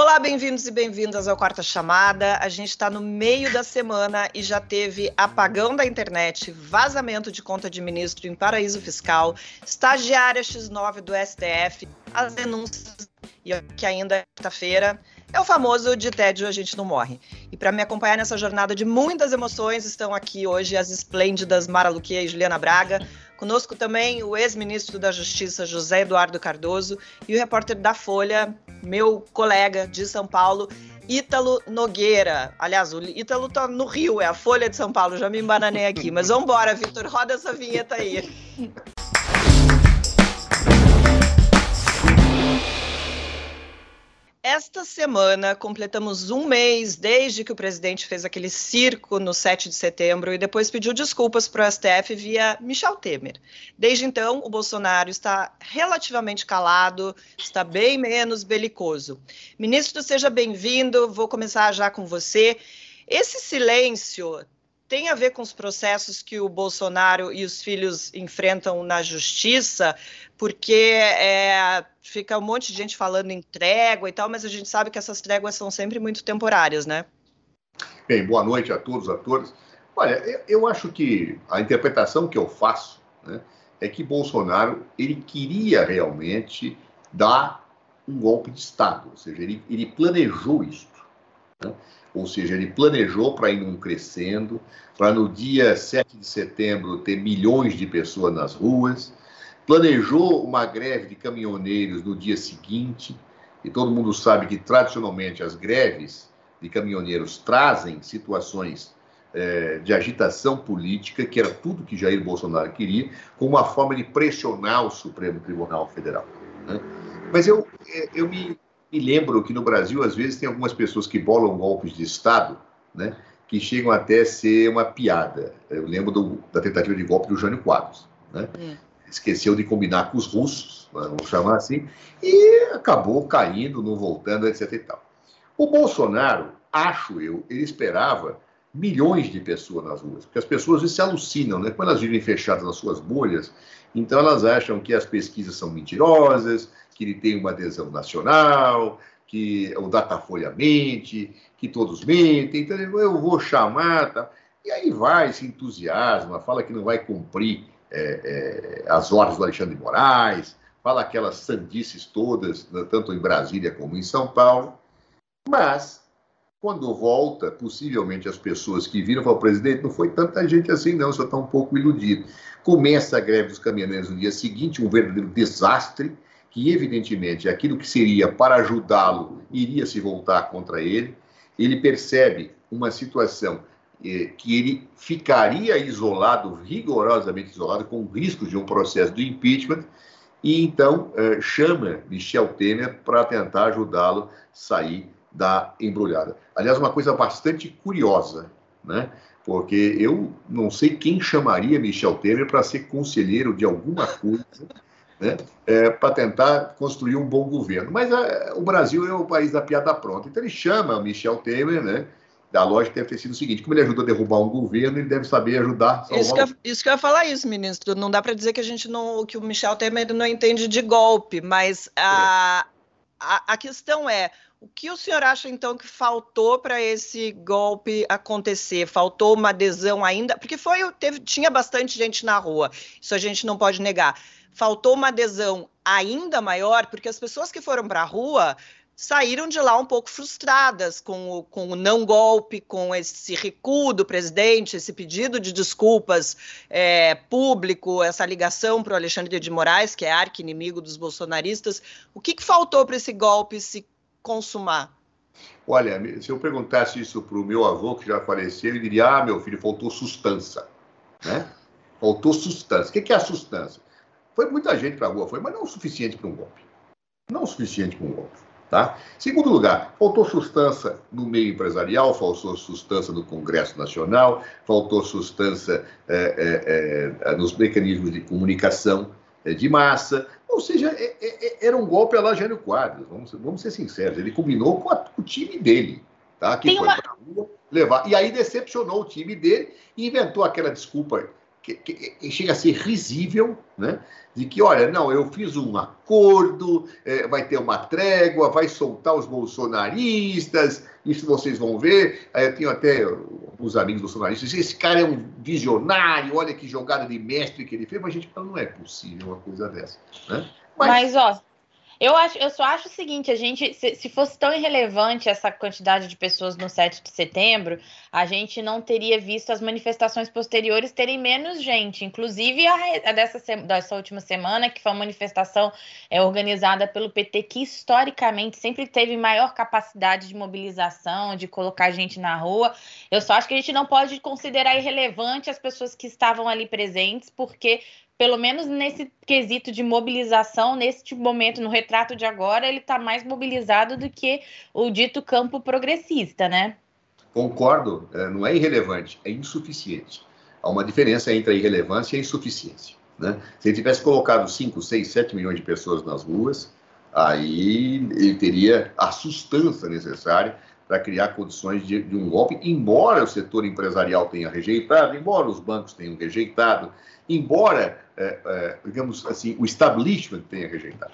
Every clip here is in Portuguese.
Olá, bem-vindos e bem-vindas ao Quarta Chamada. A gente está no meio da semana e já teve apagão da internet, vazamento de conta de ministro em paraíso fiscal, estagiária X9 do STF, as denúncias e que ainda é quinta-feira. É o famoso de tédio a gente não morre. E para me acompanhar nessa jornada de muitas emoções, estão aqui hoje as esplêndidas Mara Luquia e Juliana Braga. Conosco também o ex-ministro da Justiça José Eduardo Cardoso e o repórter da Folha, meu colega de São Paulo, Ítalo Nogueira. Aliás, o Ítalo tá no Rio, é a Folha de São Paulo, já me embananei aqui. Mas vamos embora, Vitor, roda essa vinheta aí. Esta semana completamos um mês desde que o presidente fez aquele circo no 7 de setembro e depois pediu desculpas para o STF via Michel Temer. Desde então, o Bolsonaro está relativamente calado, está bem menos belicoso. Ministro, seja bem-vindo. Vou começar já com você. Esse silêncio tem a ver com os processos que o Bolsonaro e os filhos enfrentam na justiça, porque é, fica um monte de gente falando em trégua e tal, mas a gente sabe que essas tréguas são sempre muito temporárias, né? Bem, boa noite a todos, a todas. Olha, eu acho que a interpretação que eu faço né, é que Bolsonaro ele queria realmente dar um golpe de Estado, ou seja, ele, ele planejou isso. Né? ou seja, ele planejou para ir num crescendo, para no dia 7 de setembro ter milhões de pessoas nas ruas, planejou uma greve de caminhoneiros no dia seguinte, e todo mundo sabe que tradicionalmente as greves de caminhoneiros trazem situações é, de agitação política, que era tudo que Jair Bolsonaro queria, como uma forma de pressionar o Supremo Tribunal Federal. Né? Mas eu, é, eu me e lembro que no Brasil, às vezes, tem algumas pessoas que bolam golpes de Estado, né, que chegam até a ser uma piada. Eu lembro do, da tentativa de golpe do Jânio Quadros. Né? Hum. Esqueceu de combinar com os russos, né, vamos chamar assim, e acabou caindo, não voltando, etc. E tal. O Bolsonaro, acho eu, ele esperava milhões de pessoas nas ruas, porque as pessoas se alucinam, né? Quando elas vivem fechadas nas suas bolhas, então elas acham que as pesquisas são mentirosas, que ele tem uma adesão nacional, que o Datafolha mente, que todos mentem, então eu vou chamar, tá? e aí vai, se entusiasma, fala que não vai cumprir é, é, as ordens do Alexandre de Moraes, fala aquelas sandices todas, né, tanto em Brasília como em São Paulo, mas quando volta, possivelmente as pessoas que viram falam, presidente, não foi tanta gente assim não, só está um pouco iludido. Começa a greve dos caminhoneiros no dia seguinte, um verdadeiro desastre, que evidentemente aquilo que seria para ajudá-lo iria se voltar contra ele. Ele percebe uma situação que ele ficaria isolado, rigorosamente isolado, com risco de um processo de impeachment, e então eh, chama Michel Temer para tentar ajudá-lo sair da embrulhada. Aliás, uma coisa bastante curiosa, né? porque eu não sei quem chamaria Michel Temer para ser conselheiro de alguma coisa né, é, para tentar construir um bom governo. Mas a, é, o Brasil é o país da piada pronta. Então ele chama Michel Temer, né? Da lógica deve ter sido o seguinte: como ele ajuda a derrubar um governo, ele deve saber ajudar. Isso que, eu, isso que eu ia falar isso, ministro. Não dá para dizer que a gente não, que o Michel Temer não entende de golpe, mas a, é. a, a questão é o que o senhor acha, então, que faltou para esse golpe acontecer? Faltou uma adesão ainda? Porque foi, teve, tinha bastante gente na rua, isso a gente não pode negar faltou uma adesão ainda maior, porque as pessoas que foram para a rua saíram de lá um pouco frustradas com o, com o não golpe, com esse recuo do presidente, esse pedido de desculpas é, público, essa ligação para o Alexandre de Moraes, que é arqui-inimigo dos bolsonaristas. O que, que faltou para esse golpe se consumar? Olha, se eu perguntasse isso para o meu avô, que já faleceu, ele diria: Ah, meu filho, faltou sustância. Né? Faltou sustância. O que é a sustância? Foi muita gente para a rua, foi, mas não o suficiente para um golpe. Não o suficiente para um golpe. Tá? Segundo lugar, faltou sustância no meio empresarial, faltou sustância no Congresso Nacional, faltou sustância é, é, é, nos mecanismos de comunicação é, de massa. Ou seja, é, é, era um golpe a lá Jânio Quadros, vamos, vamos ser sinceros. Ele combinou com, a, com o time dele, tá? que Tem foi uma... para a rua levar. E aí decepcionou o time dele e inventou aquela desculpa que, que, chega a ser risível, né? De que, olha, não, eu fiz um acordo, é, vai ter uma trégua, vai soltar os bolsonaristas, isso vocês vão ver. Aí eu tenho até os amigos bolsonaristas, esse cara é um visionário, olha que jogada de mestre que ele fez, mas a gente fala, não é possível uma coisa dessa. Né? Mas, mas ó, eu, acho, eu só acho o seguinte, a gente, se, se, fosse tão irrelevante essa quantidade de pessoas no 7 de setembro, a gente não teria visto as manifestações posteriores terem menos gente, inclusive a, a dessa, dessa última semana, que foi uma manifestação é, organizada pelo PT, que historicamente sempre teve maior capacidade de mobilização, de colocar gente na rua. Eu só acho que a gente não pode considerar irrelevante as pessoas que estavam ali presentes, porque pelo menos nesse quesito de mobilização, neste momento, no retrato de agora, ele está mais mobilizado do que o dito campo progressista, né? Concordo, é, não é irrelevante, é insuficiente. Há uma diferença entre a irrelevância e a insuficiência. Né? Se ele tivesse colocado 5, 6, 7 milhões de pessoas nas ruas, aí ele teria a sustância necessária para criar condições de, de, um golpe, embora o setor empresarial tenha rejeitado, embora os bancos tenham rejeitado, embora, é, é, digamos assim, o establishment tenha rejeitado.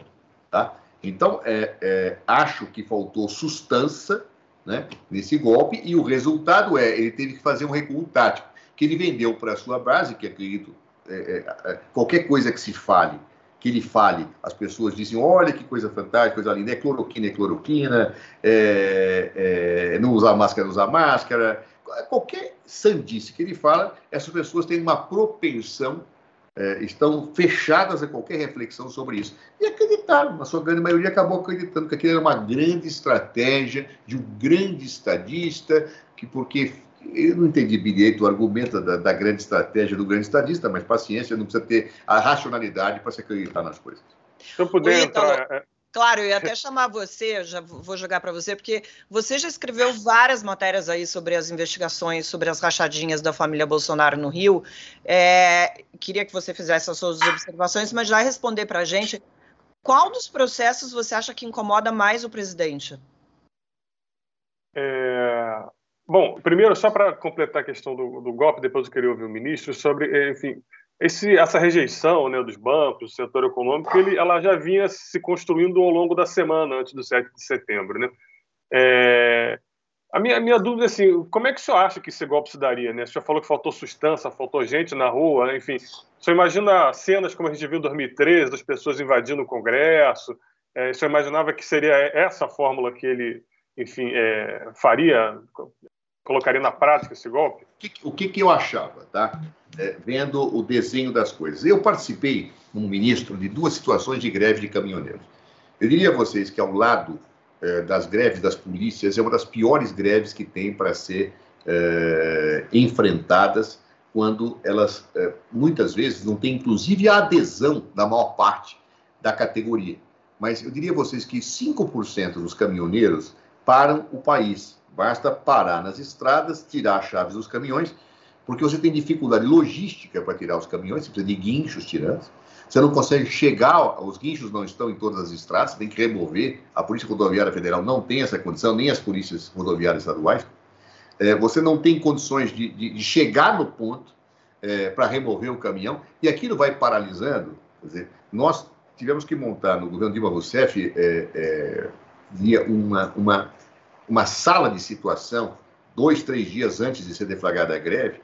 Tá? Então, é, é acho que faltou sustância né, nesse golpe e o resultado é ele teve que fazer um recuo tático, que ele vendeu para a sua base, que acredito, é, é, qualquer coisa que se fale que ele fale, as pessoas dizem, olha que coisa fantástica, coisa linda, é cloroquina, é cloroquina, é, é, não usar máscara, não usar máscara, qualquer sandice que ele fala, essas pessoas têm uma propensão, é, estão fechadas a qualquer reflexão sobre isso. E acreditaram, a sua grande maioria acabou acreditando que aquilo era uma grande estratégia de um grande estadista, que porque eu não entendi direito o argumento da, da, grande estratégia do grande estadista, mas paciência, não precisa ter a racionalidade para se acreditar nas coisas. Se eu puder entrar... É, claro, eu ia até chamar você, já vou jogar para você, porque você já escreveu várias matérias aí sobre as investigações, sobre as rachadinhas da família Bolsonaro no Rio. É, queria que você fizesse as suas observações, mas já responder para a gente. Qual dos processos você acha que incomoda mais o presidente? É, Bom, primeiro, só para completar a questão do, do, golpe, depois eu queria ouvir o ministro, sobre, eh, enfim, esse, essa rejeição né, dos bancos, do setor econômico, ele, ela já vinha se construindo ao longo da semana, antes do 7 de setembro. Né? É, a, minha, a minha dúvida é assim, como é que o senhor acha que esse golpe se daria? Né? O senhor falou que faltou sustância, faltou gente na rua, né? enfim. O senhor imagina cenas como a gente viu em 2013, das pessoas invadindo o Congresso? É, o senhor imaginava que seria essa a fórmula que ele enfim, é, faria colocaria na prática esse golpe? O que, que eu achava, tá? É, vendo o desenho das coisas. Eu participei, como ministro, de duas situações de greve de caminhoneiros. Eu diria a vocês que, ao lado é, das greves das polícias, é uma das piores greves que tem para ser é, enfrentadas quando elas, é, muitas vezes, não têm, inclusive, a adesão da maior parte da categoria. Mas eu diria a vocês que 5% dos caminhoneiros param o país Basta parar nas estradas, tirar as chaves dos caminhões, porque você tem dificuldade logística para tirar os caminhões, você precisa de guinchos tirando. Você não consegue chegar, os guinchos não estão em todas as estradas, você tem que remover. A Polícia Rodoviária Federal não tem essa condição, nem as polícias rodoviárias estaduais. É, você não tem condições de, de, de chegar no ponto é, para remover o caminhão, e aquilo vai paralisando. Quer dizer, nós tivemos que montar no governo Dilma Rousseff é, é, uma, uma uma sala de situação, dois, três dias antes de ser deflagrada a greve,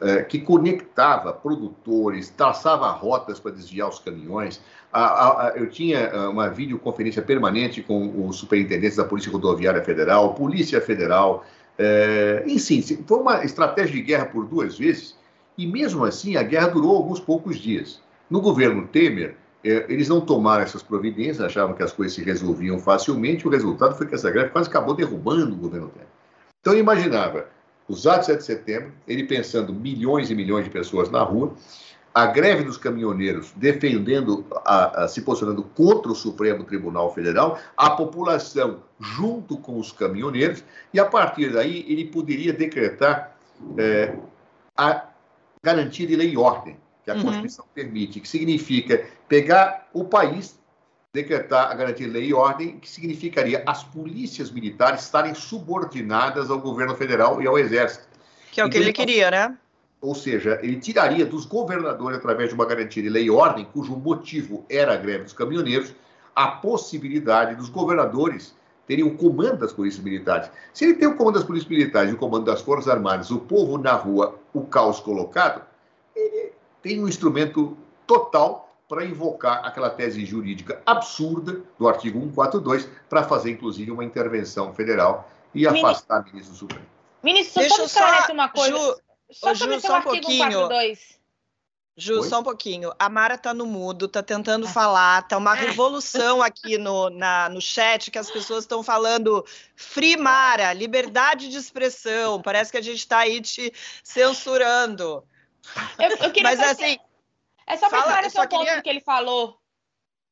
eh, que conectava produtores, traçava rotas para desviar os caminhões. eu tinha eh, uma videoconferência permanente com os superintendentes da Polícia Rodoviária Federal, Polícia Federal. É, enfim, foi uma estratégia de guerra por duas vezes, e mesmo assim a guerra durou alguns poucos dias. No governo Temer, é, eles não tomaram essas providências, achavam que as coisas se resolviam facilmente, o resultado foi que essa greve quase acabou derrubando o governo Temer. Então, imaginava os atos 7 de setembro, ele pensando milhões e milhões de pessoas na rua, a greve dos caminhoneiros defendendo, a, a, se posicionando contra o Supremo Tribunal Federal, a população junto com os caminhoneiros, e a partir daí ele poderia decretar é, a garantia de lei e ordem que a uhum. Constituição permite, que significa pegar o país, decretar a garantia de lei e ordem, que significaria as polícias militares estarem subordinadas ao governo federal e ao exército. Que é o que então, ele queria, né? ou seja, ele tiraria dos governadores, através de uma garantia de lei e ordem, cujo motivo era a greve dos caminhoneiros, a possibilidade dos governadores terem o comando das polícias militares. Se ele tem o comando das polícias militares e o comando das Forças Armadas, o povo na rua, o caos colocado, tem um instrumento total para invocar aquela tese jurídica absurda do artigo 142 para fazer, inclusive, uma intervenção federal e afastar o ministro Supremo. Ministro, Deixa só uma coisa. Ju, só Ju, só um pouquinho. 142. Ju, Oi? só um pouquinho. A Mara tá no mudo, tá tentando ah. falar, tá uma revolução aqui no, na, no chat que as pessoas estão falando Free Mara, liberdade de expressão. Parece que a gente está aí te censurando. Eu, eu Mas fazer... assim. É só para esclarecer um ponto queria... que ele falou.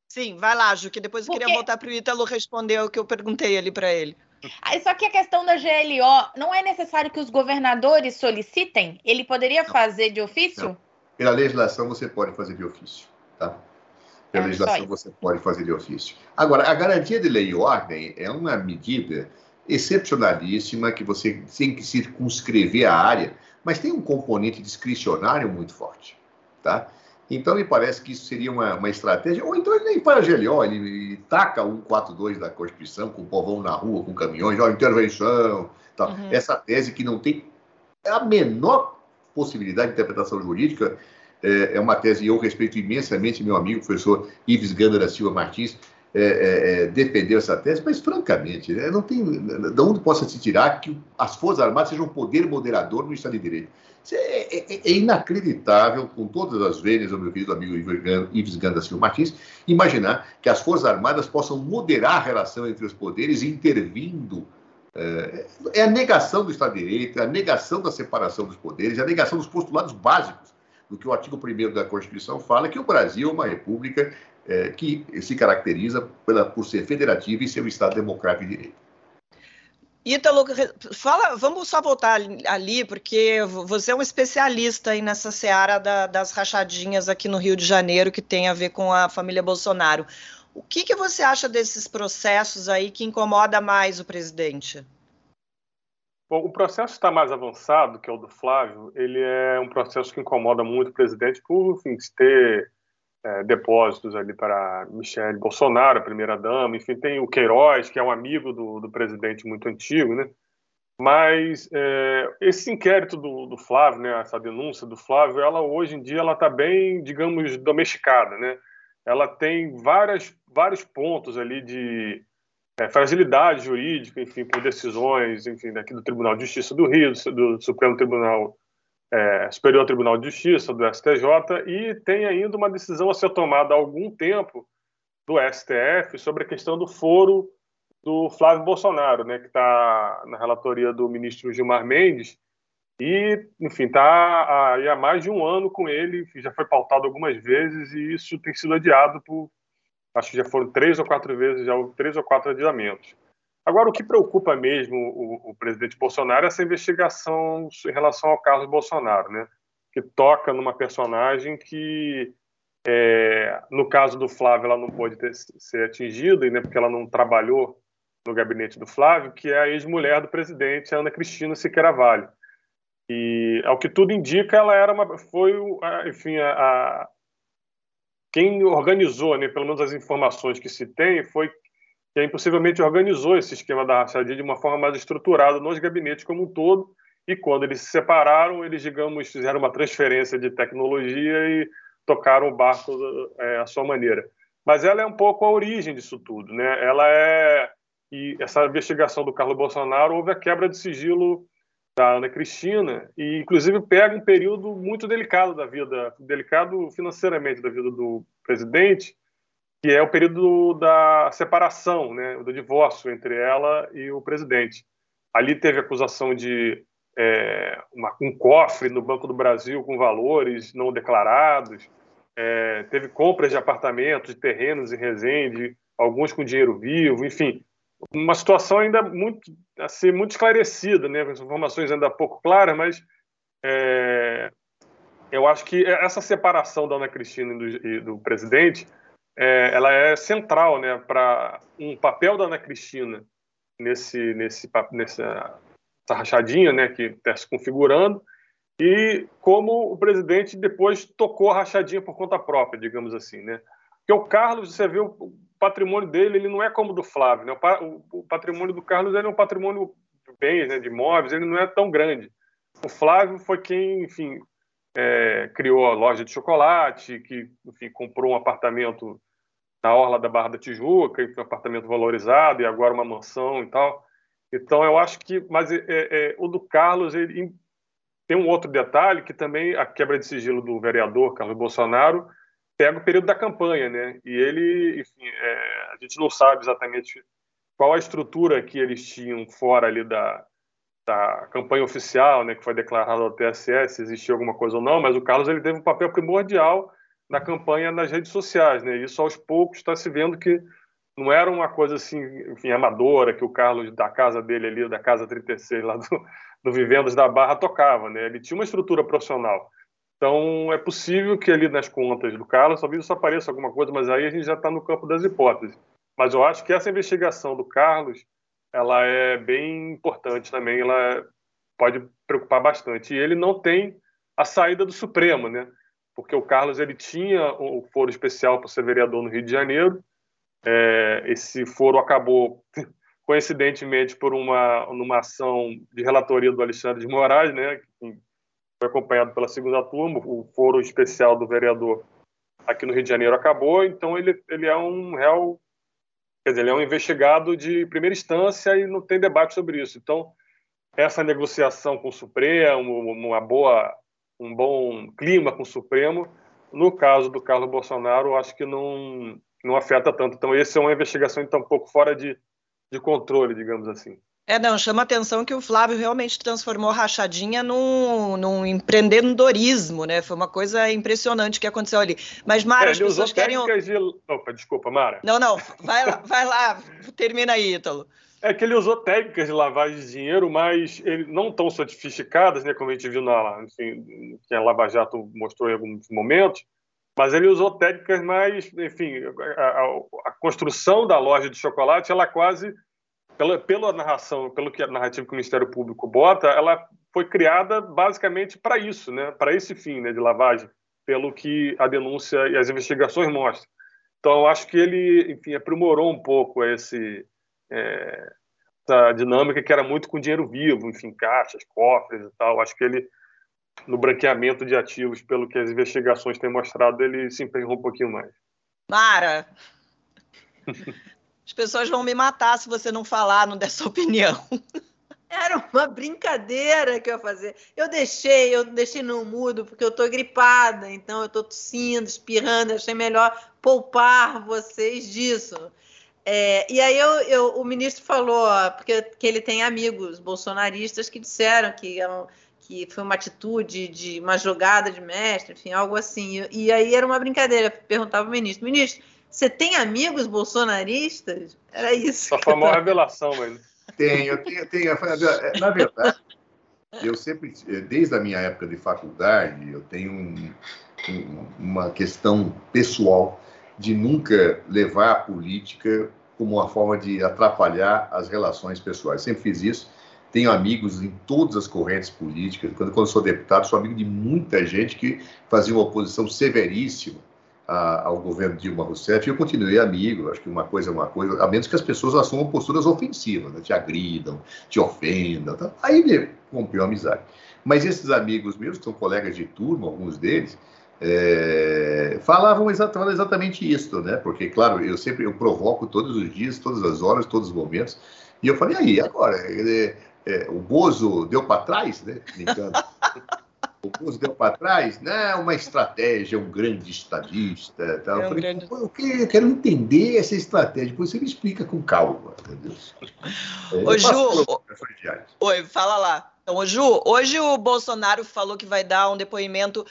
Sim, vai lá, Ju, que depois eu Porque... queria voltar para o Ítalo responder o que eu perguntei ali para ele. Só que a questão da GLO, não é necessário que os governadores solicitem? Ele poderia fazer de ofício? Não. Pela legislação, você pode fazer de ofício, tá? Pela é, legislação, você pode fazer de ofício. Agora, a garantia de lei e ordem é uma medida excepcionalíssima que você tem que circunscrever a área, mas tem um componente discricionário muito forte, tá? Então, me parece que isso seria uma, uma estratégia. Ou então ele nem para a GLO, ele, ele taca o 142 da Constituição, com o povão na rua, com caminhões, ó, intervenção, tal. Uhum. Essa tese que não tem a menor possibilidade de interpretação jurídica, é, é uma tese, eu respeito imensamente meu amigo, professor Ives Ganda da Silva Martins, é, é, é, defendeu essa tese, mas francamente, né, não tem de onde possa se tirar que as Forças Armadas sejam um poder moderador no Estado de Direito. Isso é, é, é inacreditável, com todas as vênias, meu querido amigo Ives Ganda Silva Martins, imaginar que as Forças Armadas possam moderar a relação entre os poderes, intervindo é, é, a negação do Estado de Direito, é a negação da separação dos poderes, é a negação dos postulados básicos do que o artigo 1 da Constituição fala, que o Brasil é uma república é, que se caracteriza pela, por ser federativa e ser um Estado democrático de direito. Ítalo, fala, vamos só voltar ali, porque você é um especialista aí nessa seara da, das rachadinhas aqui no Rio de Janeiro, que tem a ver com a família Bolsonaro. O que, que você acha desses processos aí que incomoda mais o presidente? Bom, o processo está mais avançado, que é o do Flávio, ele é um processo que incomoda muito o presidente por enfim, ter é, depósitos ali para Michele Bolsonaro, a primeira-dama, enfim, tem o Queiroz, que é um amigo do, do presidente muito antigo, né? Mas é, esse inquérito do, do, Flávio, né, essa denúncia do Flávio, ela hoje em dia ela está bem, digamos, domesticada, né? Ela tem várias, vários pontos ali de é, fragilidade jurídica, enfim, por decisões, enfim, daqui do Tribunal de Justiça do Rio, do, do Supremo Tribunal é, Superior Tribunal de Justiça, do STJ, e tem ainda uma decisão a ser tomada há algum tempo do STF sobre a questão do foro do Flávio Bolsonaro, né, que está na relatoria do ministro Gilmar Mendes, e, enfim, está há mais de um ano com ele, já foi pautado algumas vezes, e isso tem sido adiado por, acho que já foram três ou quatro vezes, já houve três ou quatro adiamentos. Agora, o que preocupa mesmo o, o, presidente Bolsonaro é essa investigação em relação ao Carlos Bolsonaro, né? que toca numa personagem que, é, no caso do Flávio, ela não pôde ter, ser atingida, né? porque ela não trabalhou no gabinete do Flávio, que é a ex-mulher do presidente, Ana Cristina Siqueira Vale. E, ao que tudo indica, ela era uma, foi, enfim, a, a quem organizou, né, pelo menos as informações que se tem, foi quem possivelmente organizou esse esquema da rachadinha de uma forma mais estruturada nos gabinetes como um todo. E quando eles se separaram, eles, digamos, fizeram uma transferência de tecnologia e tocaram o barco é, à sua maneira. Mas ela é um pouco a origem disso tudo, né? Ela é e essa investigação do Carlos Bolsonaro houve a quebra de sigilo da Ana Cristina e inclusive pega um período muito delicado da vida, delicado financeiramente da vida do presidente, que é o período da separação, né, do divórcio entre ela e o presidente. Ali teve acusação de é, uma, um cofre no Banco do Brasil com valores não declarados, é, teve compras de apartamentos, de terrenos em Resende, alguns com dinheiro vivo, enfim, uma situação ainda muito assim, muito esclarecida, né, com informações ainda pouco claras, mas é, eu acho que essa separação da Ana Cristina e do, e do presidente é, ela é central né, para um papel da Ana Cristina nesse, nesse, nessa, rachadinha né, que está se configurando e como o presidente depois tocou a rachadinha por conta própria, digamos assim, né? Porque o Carlos, você vê o patrimônio dele, ele não é como o do Flávio, né? O patrimônio do Carlos é um patrimônio de bens, né, de imóveis, ele não é tão grande. O Flávio foi quem, enfim, é, criou a loja de chocolate, que, enfim, comprou um apartamento na orla da Barra da Tijuca, um apartamento valorizado e agora uma mansão e tal. Então, eu acho que, mas é, é, o do Carlos, ele tem um outro detalhe que também a quebra de sigilo do vereador Carlos Bolsonaro pega o período da campanha, né? E ele, enfim, é, a gente não sabe exatamente qual a estrutura que eles tinham fora ali da, da campanha oficial, né, que foi declarada ao TSE, se existia alguma coisa ou não, mas o Carlos ele teve um papel primordial na campanha nas redes sociais, né? Isso aos poucos está se vendo que não era uma coisa assim, enfim, amadora que o Carlos da casa dele ali, da casa 36 lá do, do Vivendas da Barra tocava, né? Ele tinha uma estrutura profissional. Então, é possível que ali nas contas do Carlos, talvez isso apareça alguma coisa, mas aí a gente já está no campo das hipóteses. Mas eu acho que essa investigação do Carlos, ela é bem importante também, ela pode preocupar bastante. E ele não tem a saída do Supremo, né? Porque o Carlos ele tinha o foro especial para ser vereador no Rio de Janeiro. É, esse foro acabou coincidentemente por uma, uma ação de relatoria do Alexandre de Moraes, né, foi acompanhado pela segunda turma, o foro especial do vereador aqui no Rio de Janeiro acabou, então ele, ele é um réu, quer dizer, ele é um investigado de primeira instância e não tem debate sobre isso. Então, essa negociação com o Supremo, uma boa, um bom clima com o Supremo, no caso do Carlos Bolsonaro, acho que não, não afeta tanto. Então, essa é uma investigação então, um pouco fora de, de controle, digamos assim. É, não, chama atenção que o Flávio realmente transformou a rachadinha num, num empreendedorismo, né? Foi uma coisa impressionante que aconteceu ali. Mas, Mara, é, as pessoas querem. De... Opa, desculpa, Mara. Não, não, vai lá, vai lá, termina aí, Ítalo. É que ele usou técnicas de lavagem de dinheiro, mas ele, não tão sofisticadas, né, como a gente viu na, enfim, que a Lava Jato mostrou em alguns momentos, mas ele usou técnicas mais, enfim, a, a, a construção da loja de chocolate, ela quase pela, pela narração, pelo que a narrativa que o Ministério Público bota, ela foi criada basicamente para isso, né? Para esse fim, né, de lavagem, pelo que a denúncia e as investigações mostram. Então, eu acho que ele, enfim, aprimorou um pouco esse é, essa dinâmica que era muito com dinheiro vivo, enfim, caixas, cofres e tal. Acho que ele no branqueamento de ativos, pelo que as investigações têm mostrado, ele se empenhou um pouquinho mais. Mara, As pessoas vão me matar se você não falar, não der sua opinião. Era uma brincadeira que eu ia fazer. Eu deixei, eu deixei no mudo porque eu tô gripada, então eu tô tossindo, espirrando. Achei melhor poupar vocês disso. É, e aí eu, eu, o ministro falou porque que ele tem amigos bolsonaristas que disseram que, é que foi uma atitude de uma jogada de mestre, enfim, algo assim. E aí era uma brincadeira. Perguntava o ministro, ministro, você tem amigos bolsonaristas? Era isso. Só foi uma revelação, mano. Tenho, tenho, tenho. Na verdade, eu sempre, desde a minha época de faculdade, eu tenho um, um, uma questão pessoal de nunca levar a política como uma forma de atrapalhar as relações pessoais. Sempre fiz isso. Tenho amigos em todas as correntes políticas. Quando, quando sou deputado, sou amigo de muita gente que fazia uma oposição severíssima a, ao governo Dilma Rousseff, eu continuei amigo, acho que uma coisa é uma coisa, a menos que as pessoas assumam posturas ofensivas, né? te agridam, te ofendam, tá? aí me rompeu a amizade. Mas esses amigos meus, que são colegas de turma, alguns deles, é, falavam exatamente, exatamente isso, né? Porque, claro, eu sempre eu provoco todos os dias, todas as horas, todos os momentos, e eu falei, aí, agora, é, o Bozo deu para trás, né? o Bozo deu para trás, né? Uma estratégia, um grande estadista. Tal. É um eu, falei, grande... eu, quero, eu, quero, entender essa estratégia, depois você me explica com calma, entendeu? É, Ô, Ju, oi, fala lá. Então, Ju, hoje o Bolsonaro falou que vai dar um depoimento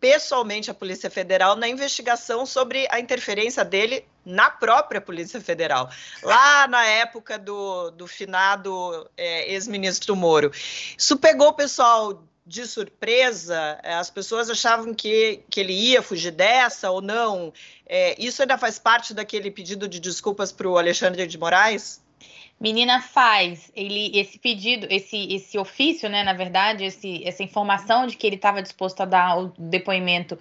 pessoalmente à Polícia Federal na investigação sobre a interferência dele na própria Polícia Federal, lá na época do, do finado é, ex-ministro Moro. Isso pegou o pessoal de surpresa, é, as pessoas achavam que, que ele ia fugir dessa ou não. É, isso ainda faz parte daquele pedido de desculpas para o Alexandre de Moraes? menina faz ele esse pedido, esse, esse ofício, né? Na verdade, esse, essa informação de que ele estava disposto a dar o depoimento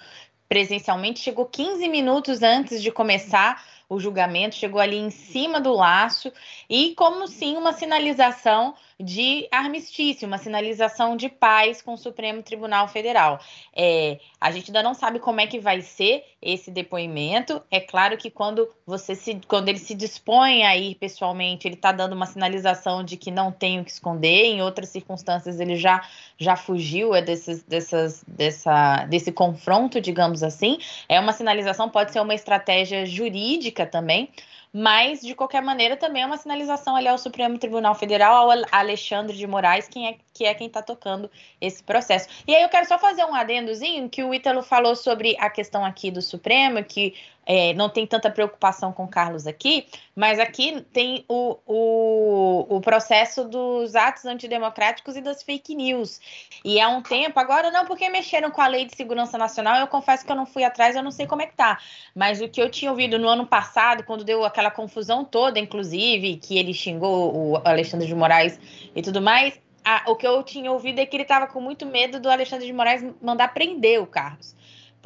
presencialmente chegou 15 minutos antes de começar o julgamento, chegou ali em cima do laço e como sim uma sinalização de armistício, uma sinalização de paz com o Supremo Tribunal Federal. É, a gente ainda não sabe como é que vai ser esse depoimento. É claro que quando você se, quando ele se dispõe a ir pessoalmente, ele está dando uma sinalização de que não tem o que esconder. Em outras circunstâncias, ele já já fugiu é desses, dessas, dessa, desse confronto, digamos assim. É uma sinalização, pode ser uma estratégia jurídica também mas de qualquer maneira também é uma sinalização ali ao Supremo Tribunal Federal, ao Alexandre de Moraes, quem é, que é quem está tocando esse processo. E aí eu quero só fazer um adendozinho que o Ítalo falou sobre a questão aqui do Supremo, que é, não tem tanta preocupação com Carlos aqui, mas aqui tem o, o, o, processo dos atos antidemocráticos e das fake news. E há um tempo, agora não, porque mexeram com a lei de segurança nacional, eu confesso que eu não fui atrás, eu não sei como é que tá. Mas o que eu tinha ouvido no ano passado, quando deu aquela confusão toda, inclusive, que ele xingou o Alexandre de Moraes e tudo mais, o que eu tinha ouvido é que ele estava com muito medo do Alexandre de Moraes mandar prender o Carlos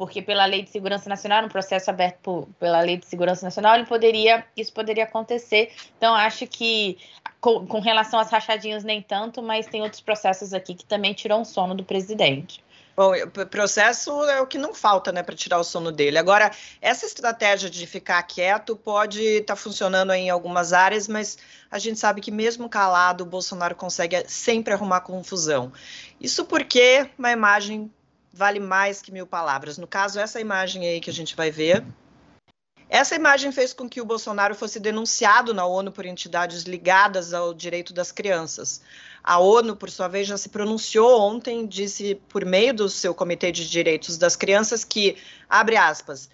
porque pela Lei de Segurança Nacional, um processo aberto por, pela Lei de Segurança Nacional, ele poderia, isso poderia acontecer. Então, acho que com, com, relação às rachadinhas, nem tanto, mas tem outros processos aqui que também tiram o sono do presidente. Bom, processo é o que não falta, né, para tirar o sono dele. Agora, essa estratégia de ficar quieto pode estar tá funcionando em algumas áreas, mas a gente sabe que mesmo calado, o Bolsonaro consegue sempre arrumar confusão. Isso porque uma imagem vale mais que mil palavras. No caso, essa imagem aí que a gente vai ver. Essa imagem fez com que o Bolsonaro fosse denunciado na ONU por entidades ligadas ao direito das crianças. A ONU, por sua vez, já se pronunciou ontem, disse por meio do seu Comitê de Direitos das Crianças que, abre aspas,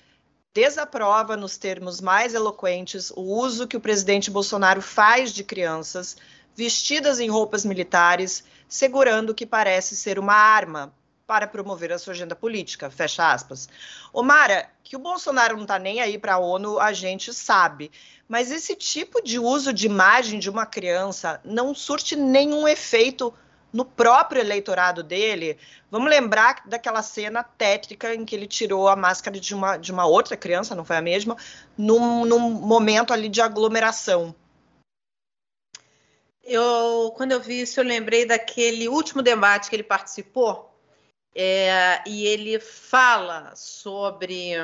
desaprova nos termos mais eloquentes o uso que o presidente Bolsonaro faz de crianças vestidas em roupas militares, segurando o que parece ser uma arma para promover a sua agenda política, fecha aspas. Omara, que o Bolsonaro não está nem aí para a ONU, a gente sabe. Mas esse tipo de uso de imagem de uma criança não surte nenhum efeito no próprio eleitorado dele. Vamos lembrar daquela cena tétrica em que ele tirou a máscara de uma, de uma outra criança, não foi a mesma, num, num momento ali de aglomeração. Eu, quando eu vi isso, eu lembrei daquele último debate que ele participou, é, e ele fala sobre,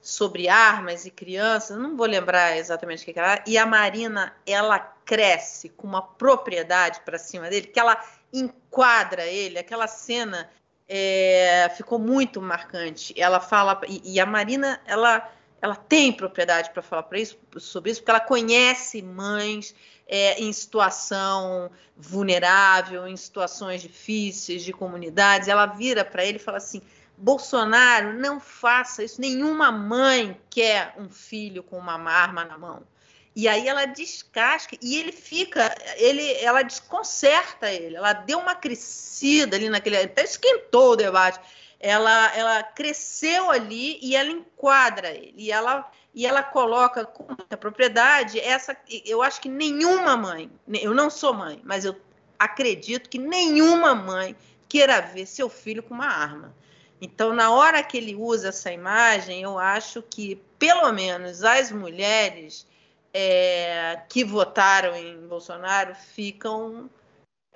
sobre armas e crianças, não vou lembrar exatamente o que, era, e a Marina, ela cresce com uma propriedade para cima dele, que ela enquadra ele, aquela cena é, ficou muito marcante. Ela fala, e, e a Marina, ela, ela tem propriedade para falar isso, sobre isso, porque ela conhece mães, é, em situação vulnerável, em situações difíceis de comunidades, ela vira para ele e fala assim: Bolsonaro, não faça isso. Nenhuma mãe quer um filho com uma arma na mão. E aí ela descasca e ele fica, ele, ela desconcerta ele. Ela deu uma crescida ali naquele, até esquentou o debate. Ela, ela cresceu ali e ela enquadra ele. E ela e ela coloca com muita propriedade essa. Eu acho que nenhuma mãe, eu não sou mãe, mas eu acredito que nenhuma mãe queira ver seu filho com uma arma. Então, na hora que ele usa essa imagem, eu acho que, pelo menos, as mulheres é, que votaram em Bolsonaro ficam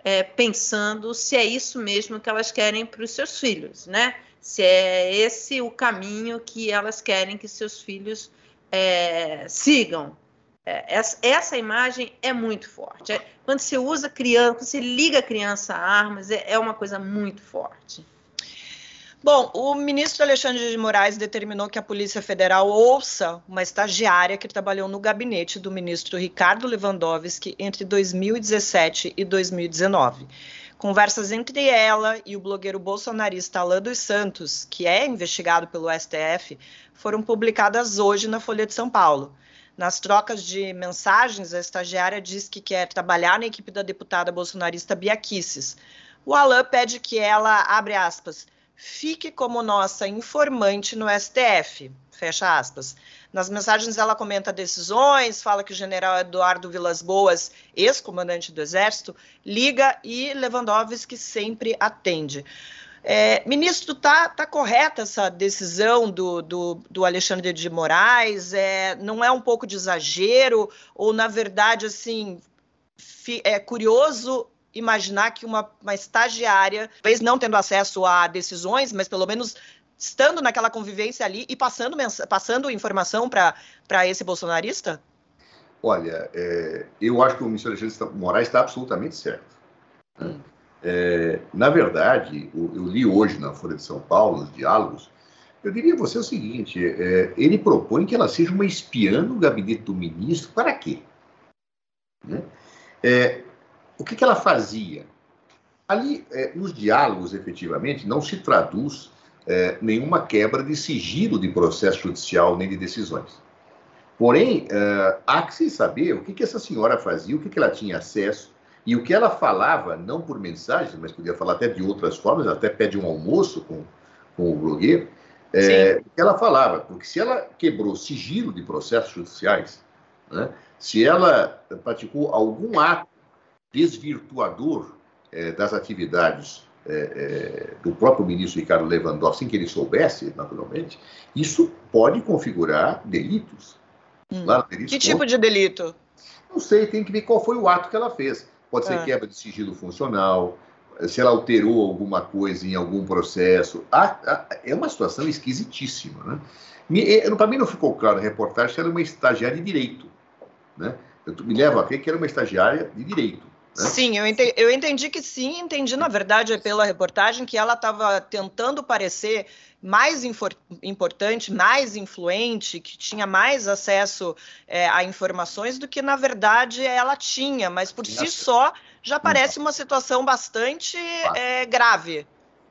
é, pensando se é isso mesmo que elas querem para os seus filhos, né? Se é esse o caminho que elas querem que seus filhos é, sigam. É, essa, essa, imagem é muito forte. É, quando você usa criança, quando você liga a criança a armas, é, é uma coisa muito forte. Bom, o ministro Alexandre de Moraes determinou que a Polícia Federal ouça uma estagiária que trabalhou no gabinete do ministro Ricardo Lewandowski entre 2017 e 2019. Conversas entre ela e o blogueiro bolsonarista Alain dos Santos, que é investigado pelo STF, foram publicadas hoje na Folha de São Paulo. Nas trocas de mensagens, a estagiária diz que quer trabalhar na equipe da deputada bolsonarista Bia Kicis. O Alain pede que ela, abre aspas, fique como nossa informante no STF. Fecha aspas. Nas mensagens ela comenta decisões, fala que o general Eduardo Vilas Boas, ex-comandante do Exército, liga e Lewandowski sempre atende. É, ministro, está tá correta essa decisão do, do, do, Alexandre de Moraes? É, não é um pouco de exagero? Ou, na verdade, assim, é curioso imaginar que uma, uma estagiária, talvez não tendo acesso a decisões, mas pelo menos estando naquela convivência ali e passando, passando informação para esse bolsonarista? Olha, é, eu acho que o ministro Alexandre Moraes está absolutamente certo. Né? Hum. É, na verdade, eu li hoje na Folha de São Paulo, os diálogos, eu diria a você o seguinte: é, ele propõe que ela seja uma espiã no gabinete do ministro, para quê? Né? É, o que, que, ela fazia? Ali, é, nos diálogos, efetivamente, não se traduz é, nenhuma quebra de sigilo de processo judicial nem de decisões. Porém, é, há que se saber o que, que essa senhora fazia, o que, que ela tinha acesso, e o que ela falava, não por mensagens, mas podia falar até de outras formas, até pede um almoço com, com o blogueiro, é, o que ela falava, porque se ela quebrou sigilo de processos judiciais, né, se ela praticou algum ato desvirtuador é, das atividades é, é, do próprio ministro Ricardo Lewandowski, sem que ele soubesse, naturalmente, isso pode configurar delitos. Hum. Delitos que tipo de delito? Não sei, tem que ver qual foi o ato que ela fez pode ser é. quebra de sigilo funcional, se ela alterou alguma coisa em algum processo. Ah, ah, é uma situação esquisitíssima. Né? Para mim não ficou claro na reportagem se ela é uma estagiária de direito. Né? Eu me levo a crer que era uma estagiária de direito. Né? Sim, eu entendi, eu entendi que sim, entendi, na verdade, pela reportagem, que ela estava tentando parecer mais importante, mais influente, que tinha mais acesso é, a informações do que, na verdade, ela tinha, mas por si só já parece uma situação bastante é, grave.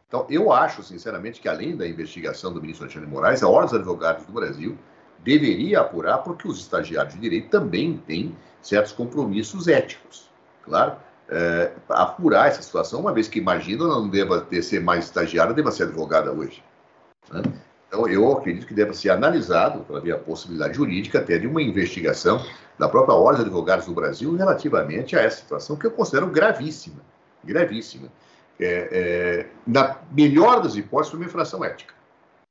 Então, eu acho, sinceramente, que além da investigação do ministro Alexandre Moraes, a Ordem dos Advogados do Brasil deveria apurar, porque os estagiários de direito também têm certos compromissos éticos, claro, é, apurar essa situação, uma vez que imagino não deva ter ser mais estagiária, deva ser advogada hoje. Né? Então, eu acredito que deve ser analisado, para ver a possibilidade jurídica, até de uma investigação da própria Ordem de Advogados do Brasil relativamente a essa situação, que eu considero gravíssima. Gravíssima. É, é, na melhor das hipóteses, uma infração ética.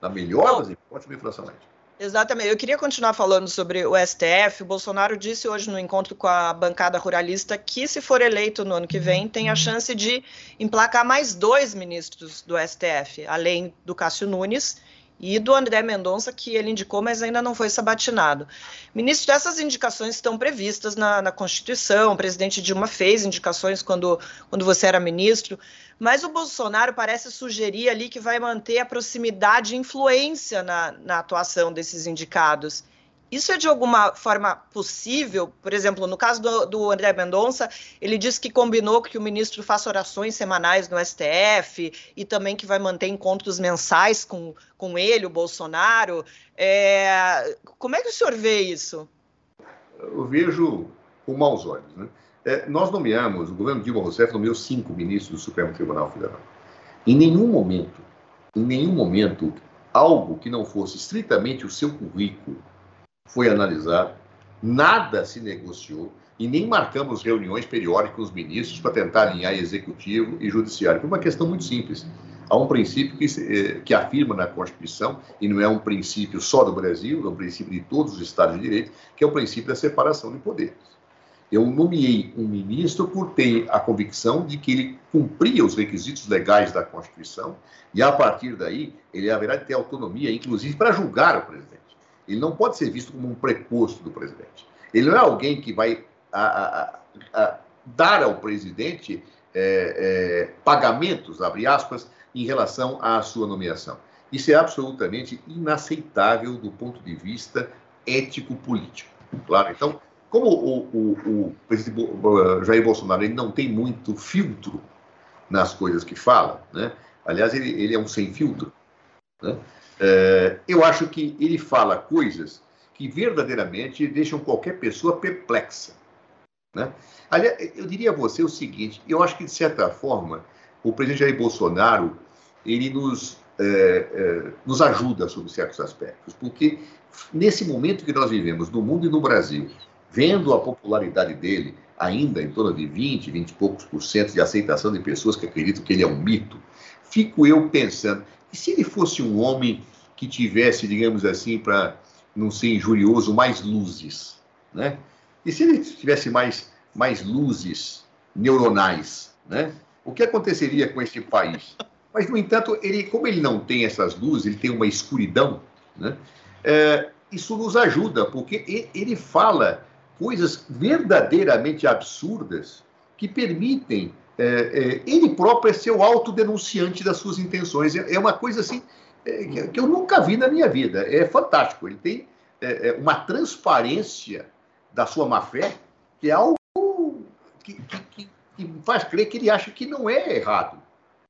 Na melhor das hipóteses, uma infração ética. Exatamente. Eu queria continuar falando sobre o STF. O Bolsonaro disse hoje no encontro com a bancada ruralista que, se for eleito no ano que vem, tem a chance de emplacar mais dois ministros do STF, além do Cássio Nunes e do André Mendonça, que ele indicou, mas ainda não foi sabatinado. Ministro, essas indicações estão previstas na, na, Constituição, o presidente Dilma fez indicações quando, quando você era ministro, mas o Bolsonaro parece sugerir ali que vai manter a proximidade e influência na, na atuação desses indicados. Isso é de alguma forma possível? Por exemplo, no caso do, do, André Mendonça, ele disse que combinou que o ministro faça orações semanais no STF e também que vai manter encontros mensais com, com ele, o Bolsonaro. É, como é que o senhor vê isso? Eu vejo com maus olhos. Né? É, nós nomeamos, o governo Dilma Rousseff nomeou cinco ministros do Supremo Tribunal Federal. Em nenhum momento, em nenhum momento, algo que não fosse estritamente o seu currículo foi analisado, nada se negociou e nem marcamos reuniões periódicas com os ministros para tentar alinhar executivo e judiciário, por uma questão muito simples. Há um princípio que, eh, que afirma na Constituição, e não é um princípio só do Brasil, é um princípio de todos os Estados de Direito, que é o princípio da separação de poderes. Eu nomeei um ministro por ter a convicção de que ele cumpria os requisitos legais da Constituição e, a partir daí, ele haverá de ter autonomia, inclusive, para julgar o presidente. Ele não pode ser visto como um preposto do presidente. Ele não é alguém que vai a, a, a, dar ao presidente é, é, pagamentos, abre aspas, em relação à sua nomeação. Isso é absolutamente inaceitável do ponto de vista ético-político. Claro, então, como o, o, o, presidente Jair Bolsonaro ele não tem muito filtro nas coisas que fala, né? aliás, ele, ele é um sem filtro, né? É, eu acho que ele fala coisas que verdadeiramente deixam qualquer pessoa perplexa. Né? Aliás, eu diria a você o seguinte: eu acho que, de certa forma, o presidente Jair Bolsonaro ele nos é, é, nos ajuda sobre certos aspectos, porque nesse momento que nós vivemos, no mundo e no Brasil, vendo a popularidade dele ainda em torno de 20, 20 e poucos por cento de aceitação de pessoas que acreditam que ele é um mito, fico eu pensando, e se ele fosse um homem que tivesse, digamos assim, para não ser injurioso, mais luzes, né? E se ele tivesse mais, mais luzes neuronais, né? O que aconteceria com este país? Mas, no entanto, ele, como ele não tem essas luzes, ele tem uma escuridão, né? É, isso nos ajuda, porque ele fala coisas verdadeiramente absurdas que permitem é, é, ele próprio é ser o autodenunciante das suas intenções. É, é uma coisa assim é, que eu nunca vi na minha vida. É fantástico. Ele tem é, é, uma transparência da sua má-fé que é algo que, que, que, faz crer que ele acha que não é errado.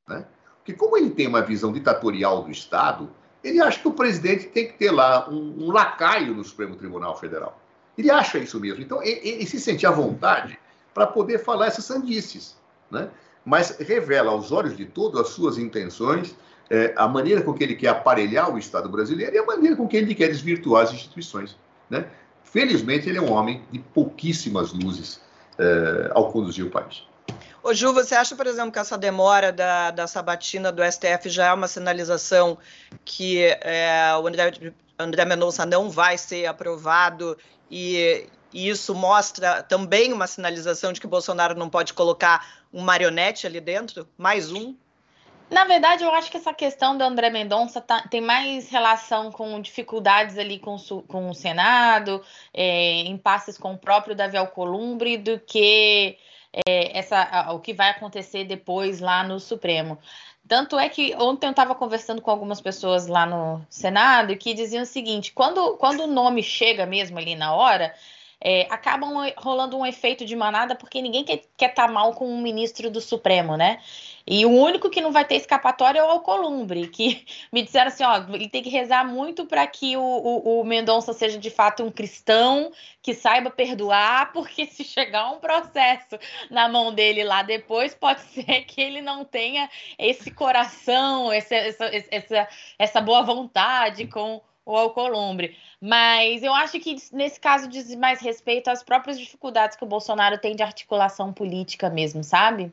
Né? Porque como ele tem uma visão ditatorial do Estado, ele acha que o presidente tem que ter lá um, um lacaio no Supremo Tribunal Federal. Ele acha isso mesmo. Então, ele, ele se sente à vontade para poder falar essas sandices. Né? Mas revela aos olhos de todos as suas intenções, é, a maneira com que ele quer aparelhar o Estado brasileiro e a maneira com que ele quer desvirtuar as instituições. Né? Felizmente, ele é um homem de pouquíssimas luzes é, ao conduzir o país. Ô Ju, você acha, por exemplo, que essa demora da, da sabatina do STF já é uma sinalização que é, o André, André Mendonça não vai ser aprovado e, e isso mostra também uma sinalização de que Bolsonaro não pode colocar um marionete ali dentro? Mais um? Na verdade, eu acho que essa questão do André Mendonça tá, tem mais relação com dificuldades ali com, com o Senado, é, impasses com o próprio Davi Alcolumbre, do que é, essa, o que vai acontecer depois lá no Supremo. Tanto é que ontem eu estava conversando com algumas pessoas lá no Senado que diziam o seguinte: quando, quando o nome chega mesmo ali na hora, é, acabam rolando um efeito de manada porque ninguém quer estar tá mal com um ministro do Supremo, né? E o único que não vai ter escapatória é o Alcolumbre, que me disseram assim, ó, ele tem que rezar muito para que o, o, o Mendonça seja de fato um cristão, que saiba perdoar, porque se chegar um processo na mão dele lá depois, pode ser que ele não tenha esse coração, esse, essa, essa, essa boa vontade com o Alcolumbre. Mas eu acho que nesse caso diz mais respeito às próprias dificuldades que o Bolsonaro tem de articulação política mesmo, sabe?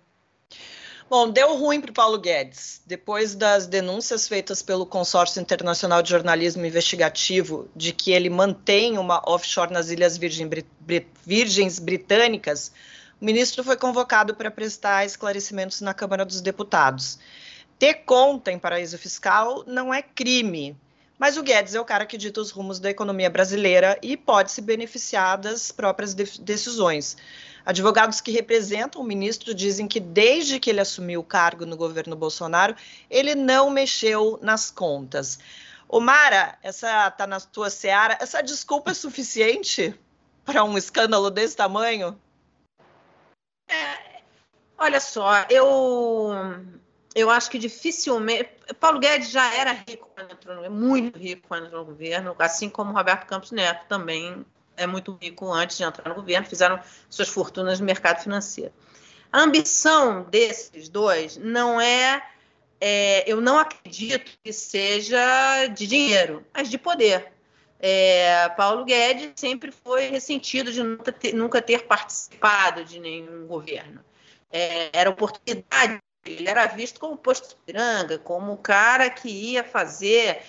Bom, deu ruim para o Paulo Guedes. Depois das denúncias feitas pelo Consórcio Internacional de Jornalismo Investigativo de que ele mantém uma offshore nas Ilhas Virgem, Virgens Britânicas, o ministro foi convocado para prestar esclarecimentos na Câmara dos Deputados. Ter conta em paraíso fiscal não é crime, mas o Guedes é o cara que dita os rumos da economia brasileira e pode se beneficiar das próprias de decisões. Advogados que representam o ministro dizem que desde que ele assumiu o cargo no governo Bolsonaro, ele não mexeu nas contas. Mara, essa tá na tua seara, essa desculpa é suficiente para um escândalo desse tamanho? É, olha só, eu eu acho que dificilmente. Paulo Guedes já era rico quando entrou, muito rico quando entrou no governo, assim como Roberto Campos Neto também é muito rico antes de entrar no governo, fizeram suas fortunas no mercado financeiro. A ambição desses dois não é, é eu não acredito que seja de dinheiro, mas de poder. É, Paulo Guedes sempre foi ressentido de nunca ter, nunca ter participado de nenhum governo. É, era oportunidade ele era visto como posto piranga, como o cara que ia fazer,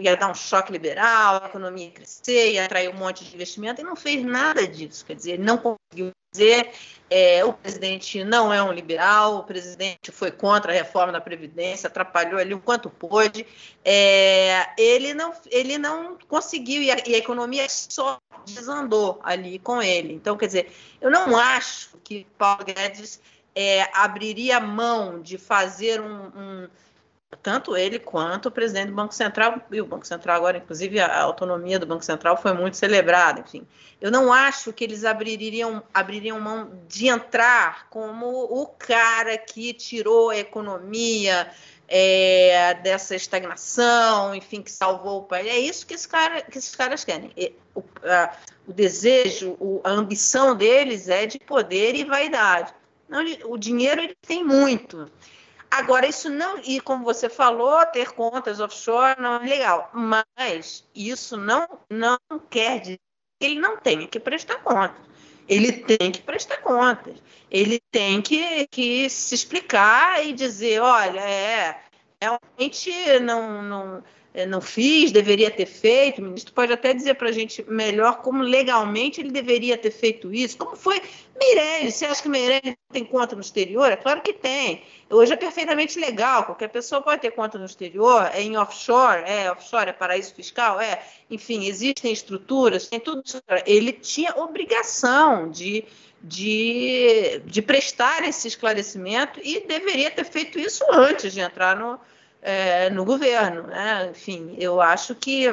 ia dar um choque liberal, a economia ia crescer, ia atrair um monte de investimento, e não fez nada disso. Quer dizer, ele não conseguiu dizer, é, o presidente não é um liberal, o presidente foi contra a reforma da Previdência, atrapalhou ali o quanto pôde. É, ele, não, ele não conseguiu, e a, e a economia só desandou ali com ele. Então, quer dizer, eu não acho que Paulo Guedes é, abriria mão de fazer um, um, tanto ele quanto o presidente do Banco Central, e o Banco Central agora, inclusive, a autonomia do Banco Central foi muito celebrada, enfim. Eu não acho que eles abririam, abririam mão de entrar como o cara que tirou a economia é, dessa estagnação, enfim, que salvou o país. É isso que, esse cara, que esses caras querem. O, a, o desejo, a ambição deles é de poder e vaidade. Não, o dinheiro ele tem muito. Agora, isso não, e como você falou, ter contas offshore não é legal, mas isso não, não quer dizer que ele não tenha que prestar contas. Ele tem que prestar contas. Ele tem que, que se explicar e dizer, olha, é, realmente não, não, é, não fiz, deveria ter feito. O ministro pode até dizer para a gente melhor como legalmente ele deveria ter feito isso. Como foi Meirelles? Você acha que Meirelles tem conta no exterior? É claro que tem. Hoje é perfeitamente legal. Qualquer pessoa pode ter conta no exterior, é em offshore, é offshore, é paraíso fiscal, é. Enfim, existem estruturas, tem tudo. Ele tinha obrigação de de, de prestar esse esclarecimento e deveria ter feito isso antes de entrar no, é, no governo. Né? Enfim, eu acho que,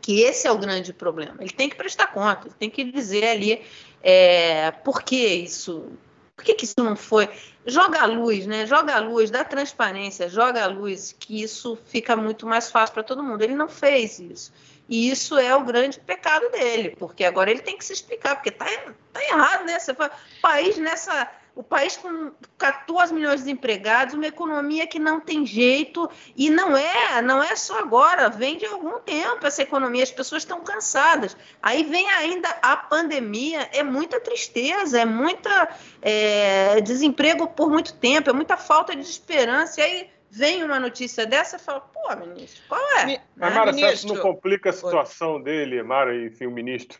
que esse é o grande problema. Ele tem que prestar conta, tem que dizer ali é, por que isso. Por que, que isso não foi? Joga a luz, né? Joga a luz, dá transparência, joga a luz, que isso fica muito mais fácil para todo mundo. Ele não fez isso. E isso é o grande pecado dele, porque agora ele tem que se explicar, porque está tá errado, né? Você fala, país nessa o país com 14 milhões de empregados, uma economia que não tem jeito e não é, não é só agora, vem de algum tempo essa economia, as pessoas estão cansadas. Aí vem ainda a pandemia, é muita tristeza, é muita é, desemprego por muito tempo, é muita falta de esperança. E aí vem uma notícia dessa e fala, pô, ministro, qual é? Né? Mas, Mara, que não complica a situação dele, Mara, enfim, o ministro?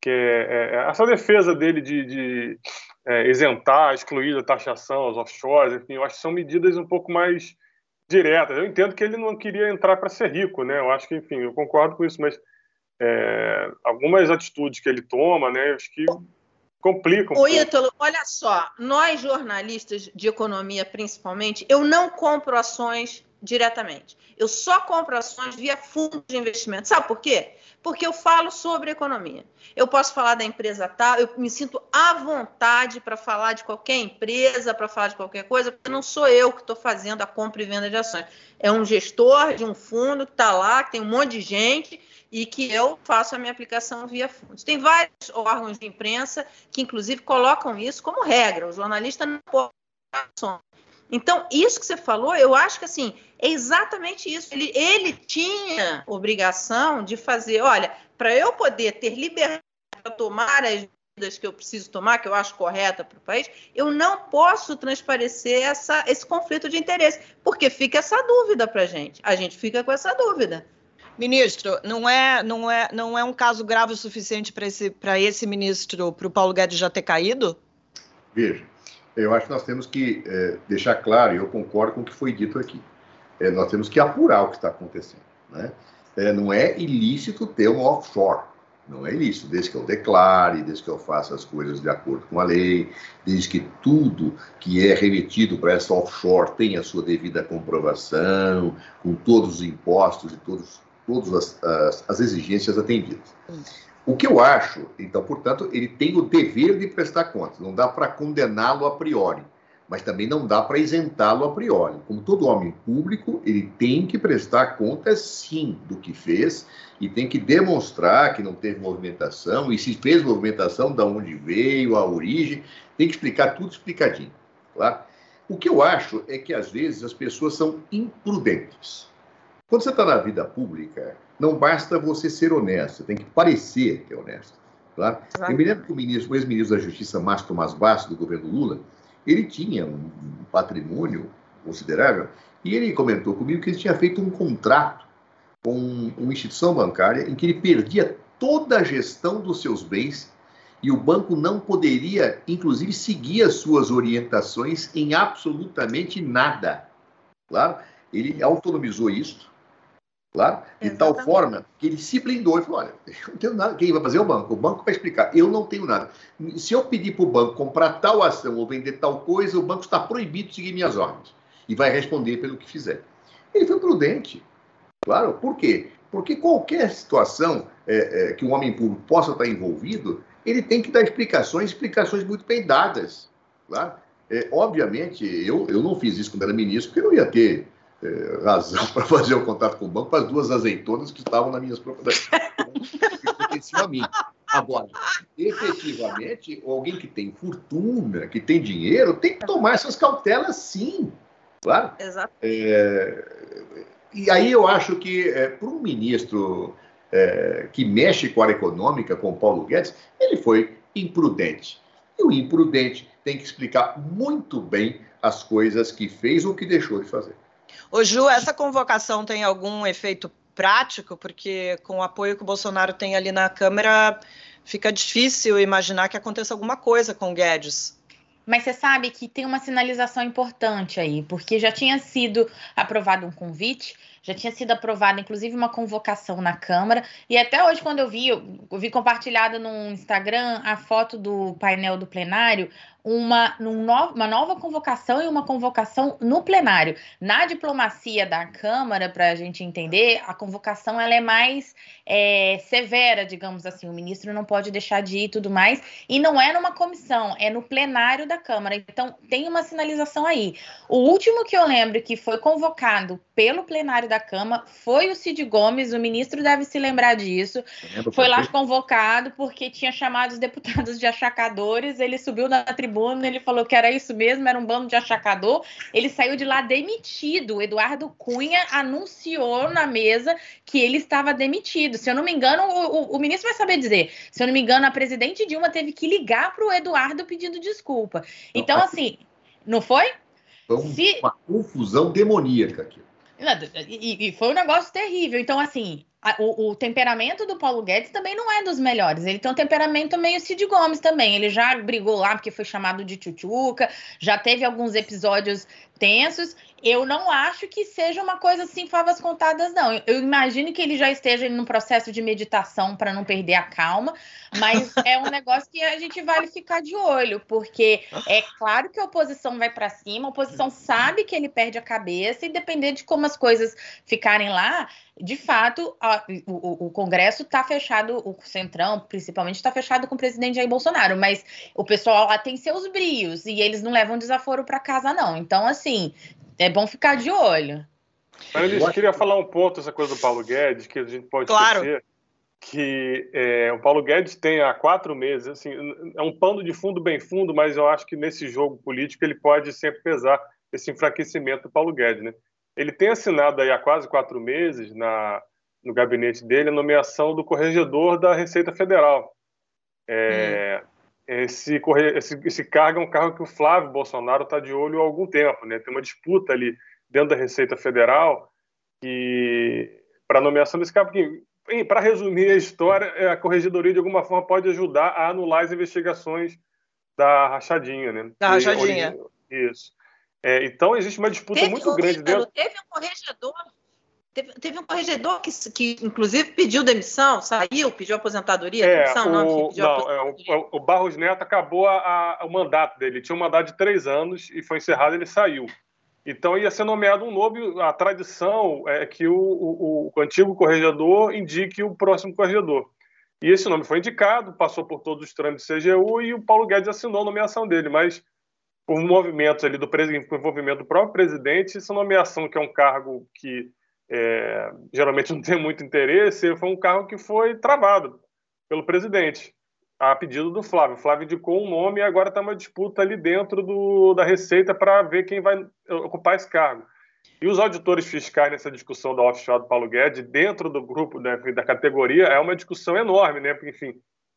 Que é, é, essa defesa dele de, de é, isentar, excluir da taxação os offshores, enfim, eu acho que são medidas um pouco mais diretas. Eu entendo que ele não queria entrar para ser rico, né? Eu acho que, enfim, eu concordo com isso, mas é, algumas atitudes que ele toma, né, acho que complicam. Um Ô, Ítalo, olha só, nós jornalistas de economia, principalmente, eu não compro ações diretamente. Eu só compro ações via fundo de investimento. Sabe por quê? Porque eu falo sobre economia. Eu posso falar da empresa tal, eu me sinto à vontade para falar de qualquer empresa, para falar de qualquer coisa, porque não sou eu que estou fazendo a compra e venda de ações. É um gestor de um fundo que está lá, que tem um monte de gente e que eu faço a minha aplicação via fundos. Tem vários órgãos de imprensa que, inclusive, colocam isso como regra. O jornalista não pode ações. Então, isso que você falou, eu acho que assim, é exatamente isso. Ele, ele tinha obrigação de fazer, olha, para eu poder ter liberdade para tomar as medidas que eu preciso tomar, que eu acho correta para o país, eu não posso transparecer essa, esse conflito de interesse, porque fica essa dúvida para a gente. A gente fica com essa dúvida. Ministro, não é, não é, não é um caso grave o suficiente para esse, esse ministro, para o Paulo Guedes já ter caído? Veja, eu acho que nós temos que é, deixar claro, e eu concordo com o que foi dito aqui, é, nós temos que apurar o que está acontecendo. Né? É, não é ilícito ter um offshore, não é ilícito, desde que eu declare, desde que eu faça as coisas de acordo com a lei, desde que tudo que é remetido para essa offshore tenha a sua devida comprovação, com todos os impostos e todos, todas as, as, as exigências atendidas. O que eu acho, então, portanto, ele tem o dever de prestar contas. Não dá para condená-lo a priori, mas também não dá para isentá-lo a priori. Como todo homem público, ele tem que prestar contas, sim, do que fez e tem que demonstrar que não teve movimentação e se fez movimentação, de onde veio, a origem, tem que explicar tudo explicadinho, claro? O que eu acho é que às vezes as pessoas são imprudentes. Quando você está na vida pública, não basta você ser honesto, você tem que parecer que é honesto. Claro? Eu me lembro que o, ministro, o ex-ministro da Justiça, Márcio Tomás Basso, do governo Lula, ele tinha um patrimônio considerável e ele comentou comigo que ele tinha feito um contrato com uma instituição bancária em que ele perdia toda a gestão dos seus bens e o banco não poderia, inclusive, seguir as suas orientações em absolutamente nada. Claro, ele autonomizou isso Claro, de tal forma que ele se blindou e falou: olha, eu não tenho nada. Quem vai fazer é o banco. O banco vai explicar. Eu não tenho nada. Se eu pedir para o banco comprar tal ação ou vender tal coisa, o banco está proibido de seguir minhas ordens. E vai responder pelo que fizer. Ele foi prudente. Claro, por quê? Porque qualquer situação é, é, que um homem público possa estar envolvido, ele tem que dar explicações, explicações muito bem dadas. Claro? É, obviamente, eu, eu não fiz isso quando era ministro, porque não ia ter é, razão para fazer o contato com o banco para as duas azeitonas que estavam nas minhas propriedades, a mim. Agora, efetivamente, alguém que tem fortuna, que tem dinheiro, tem que tomar essas cautelas sim. Claro. Exato. É, e aí eu acho que é, para um ministro é, que mexe com a área econômica, com Paulo Guedes, ele foi imprudente. E o imprudente tem que explicar muito bem as coisas que fez ou que deixou de fazer. Ô Ju, essa convocação tem algum efeito prático? Porque com o apoio que o Bolsonaro tem ali na Câmara, fica difícil imaginar que aconteça alguma coisa com o Guedes. Mas você sabe que tem uma sinalização importante aí, porque já tinha sido aprovado um convite, já tinha sido aprovada, inclusive, uma convocação na Câmara, e até hoje, quando eu vi, eu vi compartilhada no Instagram a foto do painel do plenário, uma, uma nova convocação e uma convocação no plenário. Na diplomacia da Câmara, para a gente entender, a convocação ela é mais é, severa, digamos assim. O ministro não pode deixar de ir e tudo mais. E não é numa comissão, é no plenário da Câmara. Então, tem uma sinalização aí. O último que eu lembro que foi convocado pelo plenário da Câmara foi o Cid Gomes, o ministro deve se lembrar disso. Foi lá convocado porque tinha chamado os deputados de achacadores, ele subiu na tribuna ele falou que era isso mesmo, era um bando de achacador. Ele saiu de lá demitido. O Eduardo Cunha anunciou na mesa que ele estava demitido. Se eu não me engano, o, o, o ministro vai saber dizer. Se eu não me engano, a presidente Dilma teve que ligar para o Eduardo pedindo desculpa. Então, assim, não foi? Foi Se... uma confusão demoníaca aqui. E, e, foi um negócio terrível. Então, assim, o, o, temperamento do Paulo Guedes também não é dos melhores. Ele tem um temperamento meio Cid Gomes também. Ele já brigou lá porque foi chamado de tchutchuca, já teve alguns episódios tensos. Eu não acho que seja uma coisa assim, favas contadas, não. Eu imagino que ele já esteja no processo de meditação para não perder a calma, mas é um negócio que a gente vai ficar de olho, porque é claro que a oposição vai para cima, a oposição sabe que ele perde a cabeça, e depender de como as coisas ficarem lá, de fato, a, o, o, Congresso está fechado, o Centrão, principalmente, está fechado com o presidente Jair Bolsonaro, mas o pessoal lá tem seus brios e eles não levam desaforo para casa, não. Então, assim, é bom ficar de olho. Mas eu queria falar um ponto, essa coisa do Paulo Guedes, que a gente pode claro. esquecer, que é, o Paulo Guedes tem há quatro meses, assim, é um pano de fundo bem fundo, mas eu acho que nesse jogo político ele pode sempre pesar esse enfraquecimento do Paulo Guedes, né? Ele tem assinado aí há quase quatro meses na, no gabinete dele a nomeação do corregedor da Receita Federal. É, hum. esse, esse, esse cargo é um cargo que o Flávio Bolsonaro está de olho há algum tempo. Né? Tem uma disputa ali dentro da Receita Federal para a nomeação desse cargo. Para resumir a história, é, a corregedoria de alguma forma pode ajudar a anular as investigações da rachadinha. Né? Da rachadinha. Isso. É, então existe uma disputa teve, muito grande dentro. Teve um corregedor Teve, teve, um corregedor que, que, inclusive, pediu demissão, saiu, pediu aposentadoria, é, demissão, o, não, pediu não, aposentadoria. É, o, o, Barros Neto acabou a, a, o mandato dele, ele tinha um mandato de três anos e foi encerrado, ele saiu. Então ia ser nomeado um novo, a tradição é que o, o, o antigo corregedor indique o próximo corregedor. E esse nome foi indicado, passou por todos os trâmites CGU e o Paulo Guedes assinou a nomeação dele, mas por movimentos ali do por envolvimento do próprio presidente, essa nomeação que é um cargo que é, geralmente não tem muito interesse, foi um cargo que foi travado pelo presidente, a pedido do Flávio. O Flávio indicou um nome e agora está uma disputa ali dentro do, da Receita para ver quem vai ocupar esse cargo. E os auditores fiscais nessa discussão da offshore do Paulo Guedes, dentro do grupo, né, da categoria, é uma discussão enorme, né? Porque, enfim,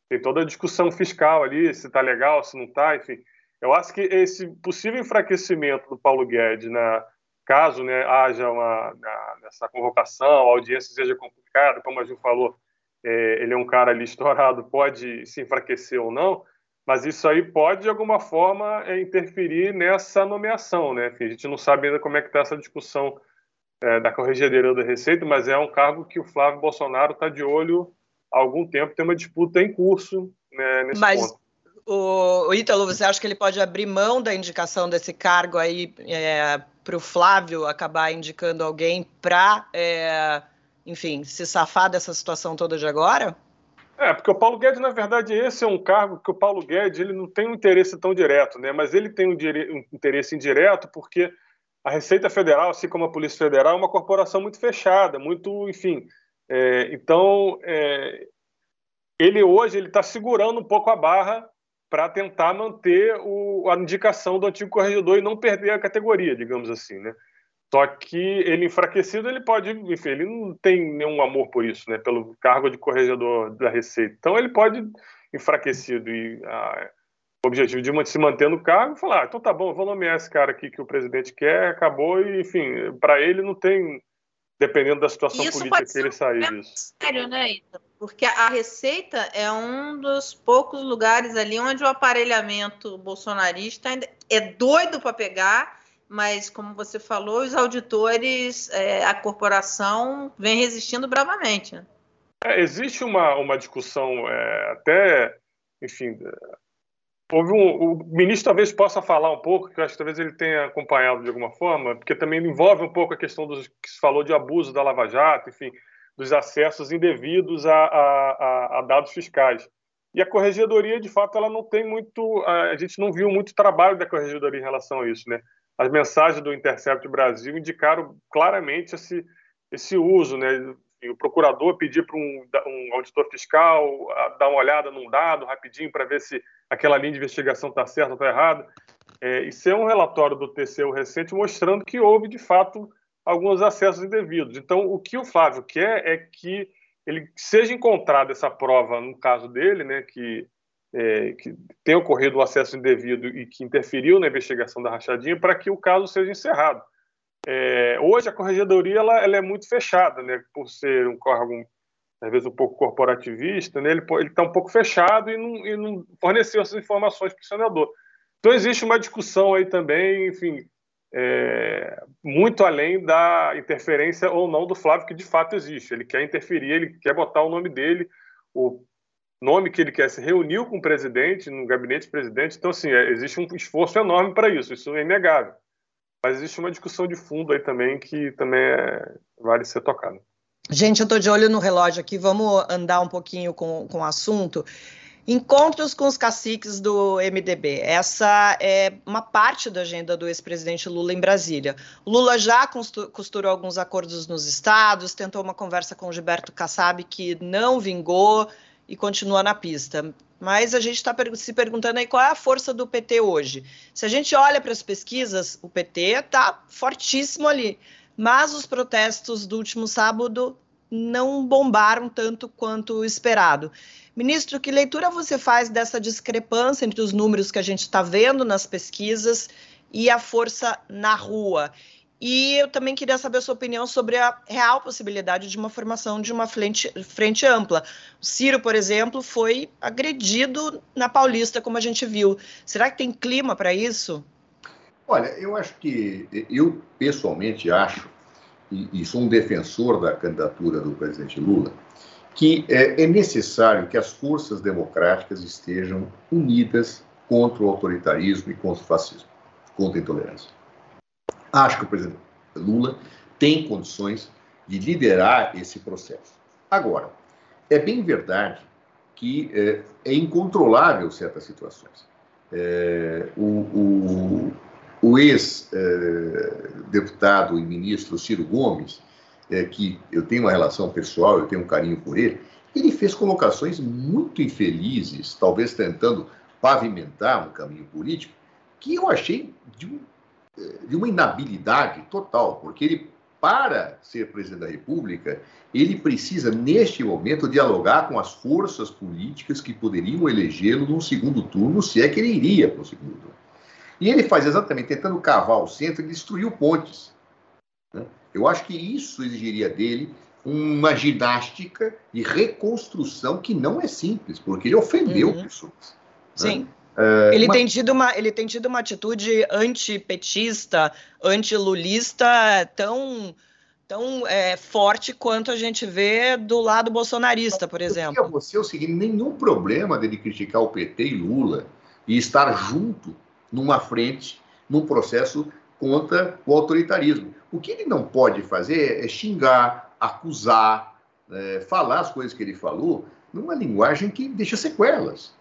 tem toda a discussão fiscal ali, se está legal, se não está, enfim. Eu acho que esse possível enfraquecimento do Paulo Guedes na, caso né, haja uma, na, nessa convocação, a audiência seja complicada, como a Ju falou, é, ele é um cara ali estourado, pode se enfraquecer ou não, mas isso aí pode, de alguma forma, é, interferir nessa nomeação. Né? A gente não sabe ainda como é que está essa discussão é, da Corregedoria da Receita, mas é um cargo que o Flávio Bolsonaro está de olho há algum tempo, tem uma disputa em curso né, nesse mas... ponto. O, o Ítalo, você acha que ele pode abrir mão da indicação desse cargo aí é, para o Flávio acabar indicando alguém para, é, enfim, se safar dessa situação toda de agora? É, porque o Paulo Guedes, na verdade, esse é um cargo que o Paulo Guedes ele não tem um interesse tão direto, né? Mas ele tem um, um interesse indireto porque a Receita Federal, assim como a Polícia Federal, é uma corporação muito fechada, muito, enfim. É, então, é, ele hoje ele está segurando um pouco a barra para tentar manter o, a indicação do antigo corregedor e não perder a categoria, digamos assim, né? Só que ele enfraquecido, ele pode, enfim, ele não tem nenhum amor por isso, né? Pelo cargo de corregedor da Receita. Então ele pode enfraquecido e ah, o objetivo de se manter no cargo, falar, ah, então tá bom, vou nomear esse cara aqui que o presidente quer, acabou e, enfim, para ele não tem dependendo da situação Isso política que ele sair disso. Sério, né, Ita? Porque a Receita é um dos poucos lugares ali onde o aparelhamento bolsonarista ainda é doido para pegar, mas como você falou, os auditores, é, a corporação vem resistindo bravamente. Né? É, existe uma, uma discussão é, até, enfim, Houve um, o ministro talvez possa falar um pouco, que eu acho que talvez ele tenha acompanhado de alguma forma, porque também envolve um pouco a questão dos que se falou de abuso da Lava Jato, enfim, dos acessos indevidos a, a, a dados fiscais. E a corregedoria, de fato, ela não tem muito, a gente não viu muito trabalho da corregedoria em relação a isso, né? As mensagens do Intercept Brasil indicaram claramente esse, esse uso, né? O procurador pedir para um, um auditor fiscal dar uma olhada num dado rapidinho para ver se aquela linha de investigação está certa ou está errada. É, isso é um relatório do TCU recente mostrando que houve, de fato, alguns acessos indevidos. Então, o que o Flávio quer é que ele seja encontrada essa prova, no caso dele, né, que, é, que tenha ocorrido um acesso indevido e que interferiu na investigação da rachadinha, para que o caso seja encerrado. É, hoje, a corregedoria ela, ela, é muito fechada, né, por ser um órgão às vezes um pouco corporativista, né, ele está um pouco fechado e não, e não, forneceu essas informações para o senador. Então existe uma discussão aí também, enfim, é, muito além da interferência ou não do Flávio, que de fato existe. Ele quer interferir, ele quer botar o nome dele, o nome que ele quer se reuniu com o presidente, no gabinete do presidente. Então, assim, é, existe um esforço enorme para isso, isso é inegável. Mas existe uma discussão de fundo aí também que também é, vale ser tocada. Gente, eu estou de olho no relógio aqui, vamos andar um pouquinho com, com o assunto. Encontros com os caciques do MDB. Essa é uma parte da agenda do ex-presidente Lula em Brasília. Lula já costurou alguns acordos nos estados, tentou uma conversa com Gilberto Kassab que não vingou e continua na pista. Mas a gente está se perguntando aí qual é a força do PT hoje. Se a gente olha para as pesquisas, o PT está fortíssimo ali mas os protestos do último sábado não bombaram tanto quanto esperado. Ministro, que leitura você faz dessa discrepância entre os números que a gente está vendo nas pesquisas e a força na rua? E eu também queria saber a sua opinião sobre a real possibilidade de uma formação de uma frente, frente ampla. O Ciro, por exemplo, foi agredido na Paulista, como a gente viu. Será que tem clima para isso? Olha, eu acho que, eu pessoalmente acho, e, e sou um defensor da candidatura do presidente Lula, que é, é necessário que as forças democráticas estejam unidas contra o autoritarismo e contra o fascismo, contra a intolerância. Acho que o presidente Lula tem condições de liderar esse processo. Agora, é bem verdade que é, é incontrolável certas situações. É, o, o, o ex-deputado e ministro Ciro Gomes, é, que eu tenho uma relação pessoal, eu tenho um carinho por ele, ele fez colocações muito infelizes, talvez tentando pavimentar um caminho político, que eu achei de, um, é, de uma inabilidade total, porque ele, para ser presidente da República, ele precisa, neste momento, dialogar com as forças políticas que poderiam elegê-lo num segundo turno, se é que ele iria para o segundo turno. E ele faz exatamente tentando cavar o centro e destruiu pontes. Né? Eu acho que isso exigiria dele uma ginástica de reconstrução que não é simples, porque ele ofendeu uhum. pessoas. Né? Sim. Né? É, ele, uma... tem tido uma, ele tem tido uma atitude antipetista, antilulista tão, tão é, forte quanto a gente vê do lado bolsonarista, por exemplo. Eu você é o seguinte: nenhum problema dele criticar o PT e Lula e estar junto numa frente, num processo contra o autoritarismo. O que ele não pode fazer é xingar, acusar, é, falar as coisas que ele falou numa linguagem que deixa sequelas.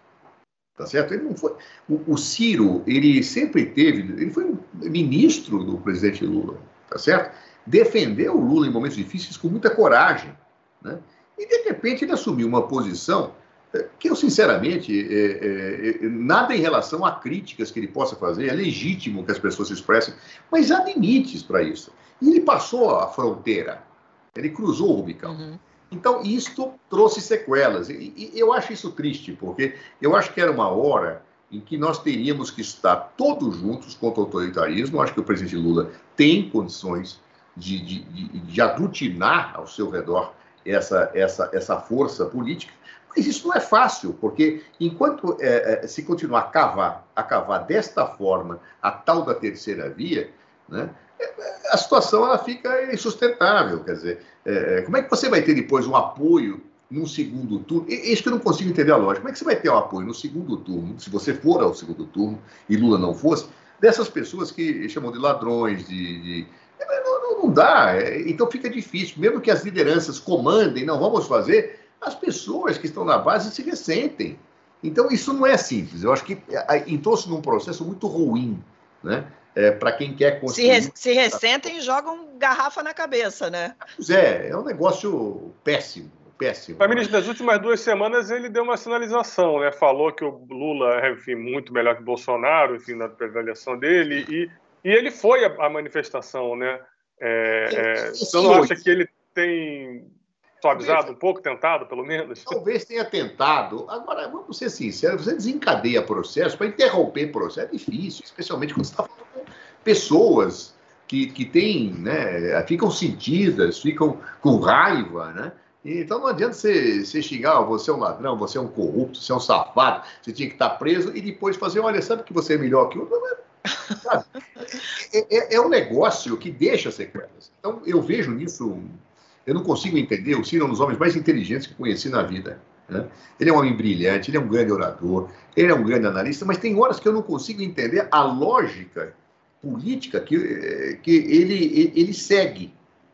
Tá certo? Ele não foi. O, o Ciro, ele sempre teve. Ele foi ministro do presidente Lula, tá certo? Defendeu o Lula em momentos difíceis com muita coragem. Né? E, de repente, ele assumiu uma posição que eu, sinceramente, é, é, nada em relação a críticas que ele possa fazer, é legítimo que as pessoas se expressem, mas há limites para isso. E ele passou a fronteira, ele cruzou o Rubicão. Uhum. Então, isto trouxe sequelas. E, e, eu acho isso triste, porque eu acho que era uma hora em que nós teríamos que estar todos juntos contra o autoritarismo. Eu acho que o presidente Lula tem condições de, de, de, de aglutinar ao seu redor essa, essa, essa força política mas isso não é fácil, porque enquanto é, é, se continuar a cavar, a cavar desta forma a tal da terceira via, né, a situação ela fica insustentável. Quer dizer, é, é, como é que você vai ter depois um apoio num segundo turno? É isso que eu não consigo entender a lógica. Como é que você vai ter um apoio no segundo turno, se você for ao segundo turno e Lula não fosse, dessas pessoas que chamam de ladrões, de, de não, não, dá. Então fica difícil. Mesmo que as lideranças comandem, não vamos fazer, as pessoas que estão na base se ressentem. Então, isso não é simples. Eu acho que entrou-se num processo muito ruim, né? É, para quem quer construir. Se, se ressentem e jogam garrafa na cabeça, né? Pois é, é um negócio péssimo. Péssimo. Mas, ministro, nas últimas duas semanas ele deu uma sinalização, né? Falou que o Lula é, enfim, muito melhor que o Bolsonaro, enfim, na avaliação dele, e, e ele foi à manifestação, né? É, é, você não acha que ele tem suavizado um pouco, tentado, pelo menos? Talvez tenha tentado. Agora, vamos ser sinceros, você desencadeia processo, para interromper processo é difícil, especialmente quando você está falando com pessoas que, que têm, né, ficam sentidas, ficam com raiva, né? Então não adianta você, você xingar, oh, você é um ladrão, você é um corrupto, você é um safado, você tinha que estar preso e depois fazer, olha, sabe que você é melhor que o outro? É, é, é um negócio que deixa sequelas. Então eu vejo nisso eu não consigo entender. O Ciro é um dos homens mais inteligentes que conheci na vida. Né? Ele é um homem brilhante, ele é um grande orador, ele é um grande analista, mas tem horas que eu não consigo entender a lógica política que, que ele, ele segue.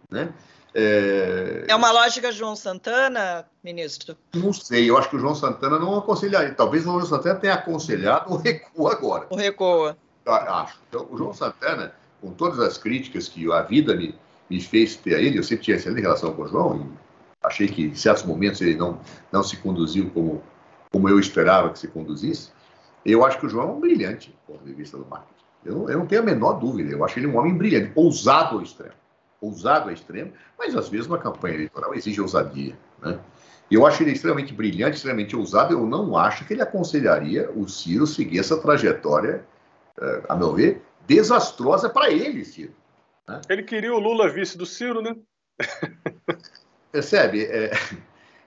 Né? É... é... uma lógica João Santana, ministro? Não sei, eu acho que o João Santana não aconselharia. Talvez o João recuo tenha aconselhado o recuo agora. O recuo. Acho. Então, o João Santana, com todas as críticas que a vida me, me fez ter a ele. Eu sempre tinha excelente relação com o João achei que em certos momentos ele não, não se conduziu como, como eu esperava que se conduzisse. Eu acho que o João é um brilhante do ponto de vista do marketing. Eu eu não tenho a menor dúvida. Eu acho ele um homem brilhante, ousado ao extremo. Ousado ao extremo, mas às vezes uma campanha eleitoral exige ousadia. Né? Eu acho ele extremamente brilhante, extremamente ousado. Eu não acho que ele aconselharia o Ciro seguir essa trajetória, eh, a meu ver, desastrosa para ele, Ciro. Né? Ele queria o Lula vice do Ciro, né? Percebe? É,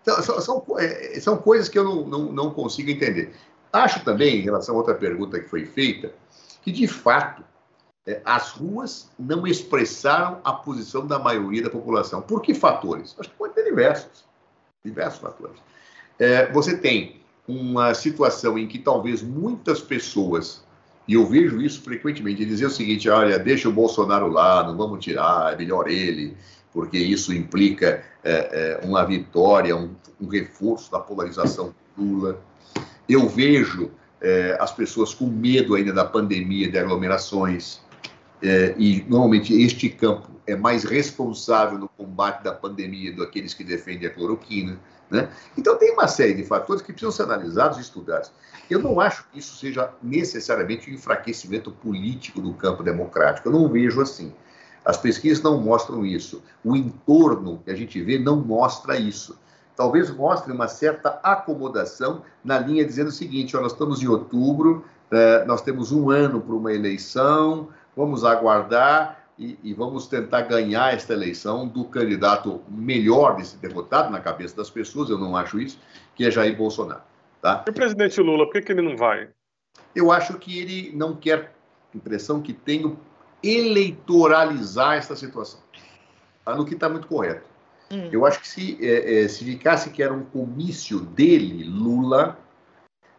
então, são, são, é, são, coisas que eu não, não, não consigo entender. Acho também, em relação a outra pergunta que foi feita, que de fato é, as ruas não expressaram a posição da maioria da população. Por que fatores? Acho que pode ter diversos. Diversos fatores. É, você tem uma situação em que talvez muitas pessoas e eu vejo isso frequentemente, dizer o seguinte, olha, deixa o Bolsonaro lá, não vamos tirar, é melhor ele, porque isso implica é, é, uma vitória, um, um, reforço da polarização Lula. Eu vejo é, as pessoas com medo ainda da pandemia, de aglomerações, é, e normalmente este campo é mais responsável no combate da pandemia do que aqueles que defendem a cloroquina. Né? Então, tem uma série de fatores que precisam ser analisados e estudados. Eu não acho que isso seja necessariamente um enfraquecimento político do campo democrático. Eu não vejo assim. As pesquisas não mostram isso. O entorno que a gente vê não mostra isso. Talvez mostre uma certa acomodação na linha dizendo o seguinte: ó, nós estamos em outubro, eh, nós temos um ano para uma eleição, vamos aguardar e, e, vamos tentar ganhar esta eleição do candidato melhor desse derrotado na cabeça das pessoas, eu não acho isso, que é Jair Bolsonaro. Tá? E o presidente Lula, por que, que ele não vai? Eu acho que ele não quer, impressão que tenho, eleitoralizar essa situação. Tá? No que está muito correto. Hum. Eu acho que se, é, é, se ficasse que era um comício dele, Lula,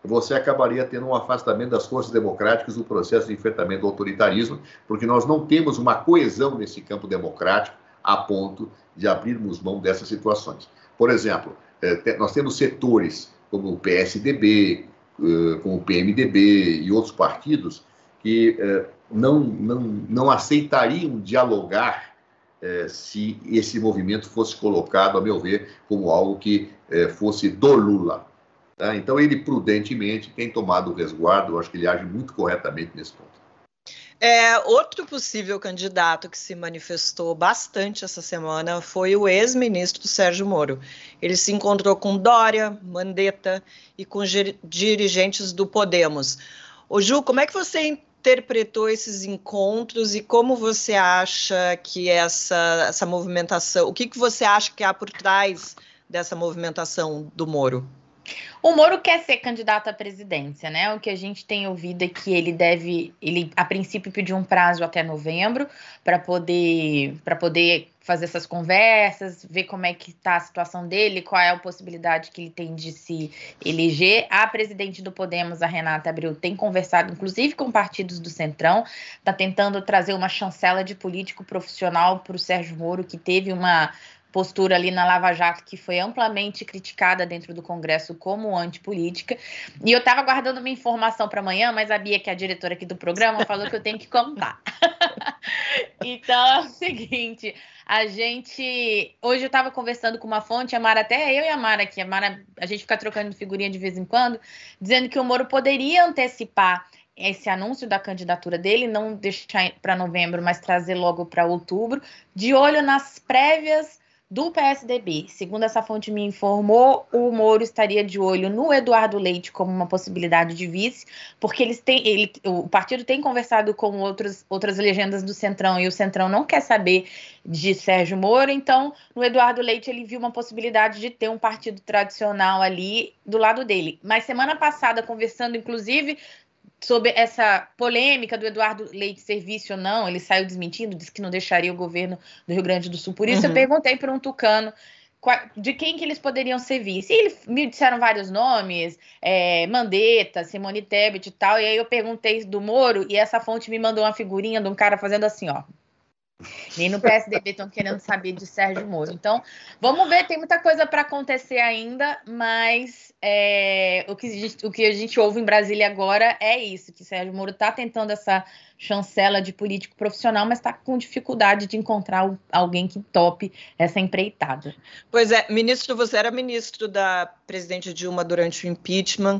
você acabaria tendo um afastamento das forças democráticas do processo de enfrentamento do autoritarismo, porque nós não temos uma coesão nesse campo democrático a ponto de abrirmos mão dessas situações. Por exemplo, eh, nós temos setores como o PSDB, eh, como o PMDB e outros partidos que eh, não, não, não aceitariam dialogar se esse movimento fosse colocado, a meu ver, como algo que fosse do Lula Tá? Então, ele prudentemente tem tomado o resguardo, eu acho que ele age muito corretamente nesse ponto. É, outro possível candidato que se manifestou bastante essa semana foi o ex-ministro Sérgio Moro. Ele se encontrou com Dória, Mandetta e com dirigentes do Podemos. Ô Ju, como é que você interpretou esses encontros e como você acha que essa, essa movimentação, o que, que você acha que há por trás dessa movimentação do Moro? O Moro quer ser candidato à presidência, né? O que a gente tem ouvido é que ele deve, ele a princípio pediu um prazo até novembro para poder para poder fazer essas conversas, ver como é que está a situação dele, qual é a possibilidade que ele tem de se eleger. A presidente do Podemos, a Renata Abreu, tem conversado, inclusive, com partidos do Centrão, está tentando trazer uma chancela de político profissional para o Sérgio Moro, que teve uma postura ali na Lava Jato que foi amplamente criticada dentro do Congresso como antipolítica. E eu estava guardando uma informação para amanhã, mas a Bia, que é a diretora aqui do programa, falou que eu tenho que contar. então é o seguinte, a gente. Hoje eu estava conversando com uma fonte, a Mara, até eu e a Mara aqui, a Mara, a gente fica trocando figurinha de vez em quando, dizendo que o Moro poderia antecipar esse anúncio da candidatura dele, não deixar para novembro, mas trazer logo para outubro, de olho nas prévias do PSDB. Segundo essa fonte me informou, o Moro estaria de olho no Eduardo Leite como uma possibilidade de vice, porque eles têm, ele, o partido tem conversado com outros, outras legendas do Centrão e o Centrão não quer saber de Sérgio Moro, então no Eduardo Leite ele viu uma possibilidade de ter um partido tradicional ali do lado dele. Mas semana passada, conversando inclusive sobre essa polêmica do Eduardo Leite ser vice ou não, ele saiu desmentindo, disse que não deixaria o governo do Rio Grande do Sul. Por isso uhum. eu perguntei para um tucano de quem que eles poderiam ser vice. E eles me disseram vários nomes, é, Mandetta, Simone Tebet e tal, e aí eu perguntei do Moro, e essa fonte me mandou uma figurinha de um cara fazendo assim, ó. Nem no PSDB estão querendo saber de Sérgio Moro. Então, vamos ver, tem muita coisa para acontecer ainda, mas é, o, que gente, o, que a gente ouve em Brasília agora é isso: que Sérgio Moro está tentando essa chancela de político profissional, mas está com dificuldade de encontrar alguém que tope essa empreitada. Pois é, ministro, você era ministro da presidente Dilma durante o impeachment.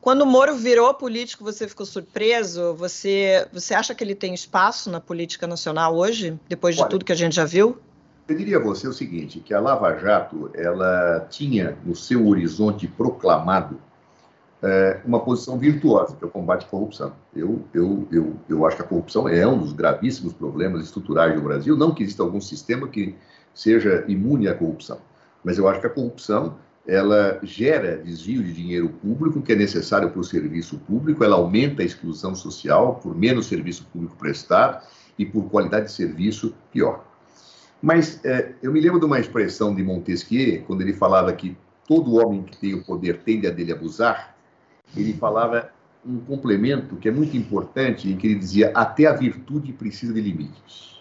Quando o Moro virou político, você ficou surpreso? Você, você acha que ele tem espaço na política nacional hoje, depois de Olha, tudo que a gente já viu? Eu diria a você o seguinte, que a Lava Jato, ela tinha no seu horizonte proclamado é, uma posição virtuosa, que é o combate à corrupção. Eu, eu, eu, eu acho que a corrupção é um dos gravíssimos problemas estruturais do Brasil, não que exista algum sistema que seja imune à corrupção, mas eu acho que a corrupção ela gera desvio de dinheiro público que é necessário para o serviço público, ela aumenta a exclusão social por menos serviço público prestado e por qualidade de serviço pior. Mas é, eu me lembro de uma expressão de Montesquieu, quando ele falava que todo homem que tem o poder tende a dele abusar, ele falava um complemento que é muito importante, em que ele dizia até a virtude precisa de limites.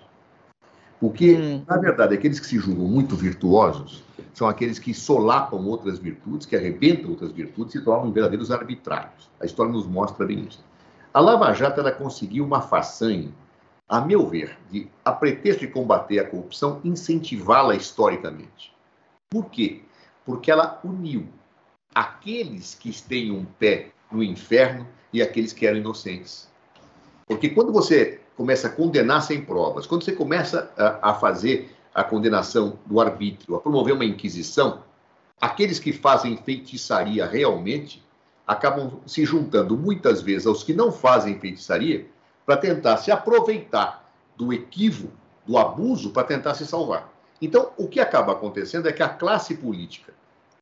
Porque, hum. na verdade, aqueles que se julgam muito virtuosos são aqueles que solapam outras virtudes, que arrebentam outras virtudes e se tornam verdadeiros arbitrários. A história nos mostra bem isso. A Lava Jato ela conseguiu uma façanha, a meu ver, de, a pretexto de combater a corrupção, incentivá-la historicamente. Por quê? Porque ela uniu aqueles que têm um pé no inferno e aqueles que eram inocentes. Porque quando você começa a condenar sem provas, quando você começa a, a fazer a condenação do arbítrio, a promover uma inquisição, aqueles que fazem feitiçaria realmente acabam se juntando muitas vezes aos que não fazem feitiçaria para tentar se aproveitar do equívoco, do abuso, para tentar se salvar. Então, o que acaba acontecendo é que a classe política,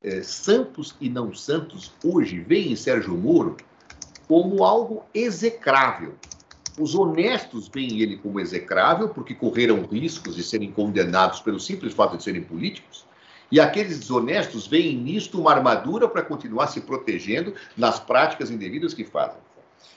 é, santos e não santos, hoje vê em Sérgio Moro como algo execrável, os honestos veem ele como execrável, porque correram riscos de serem condenados pelo simples fato de serem políticos. E aqueles desonestos veem nisto uma armadura para continuar se protegendo nas práticas indevidas que fazem.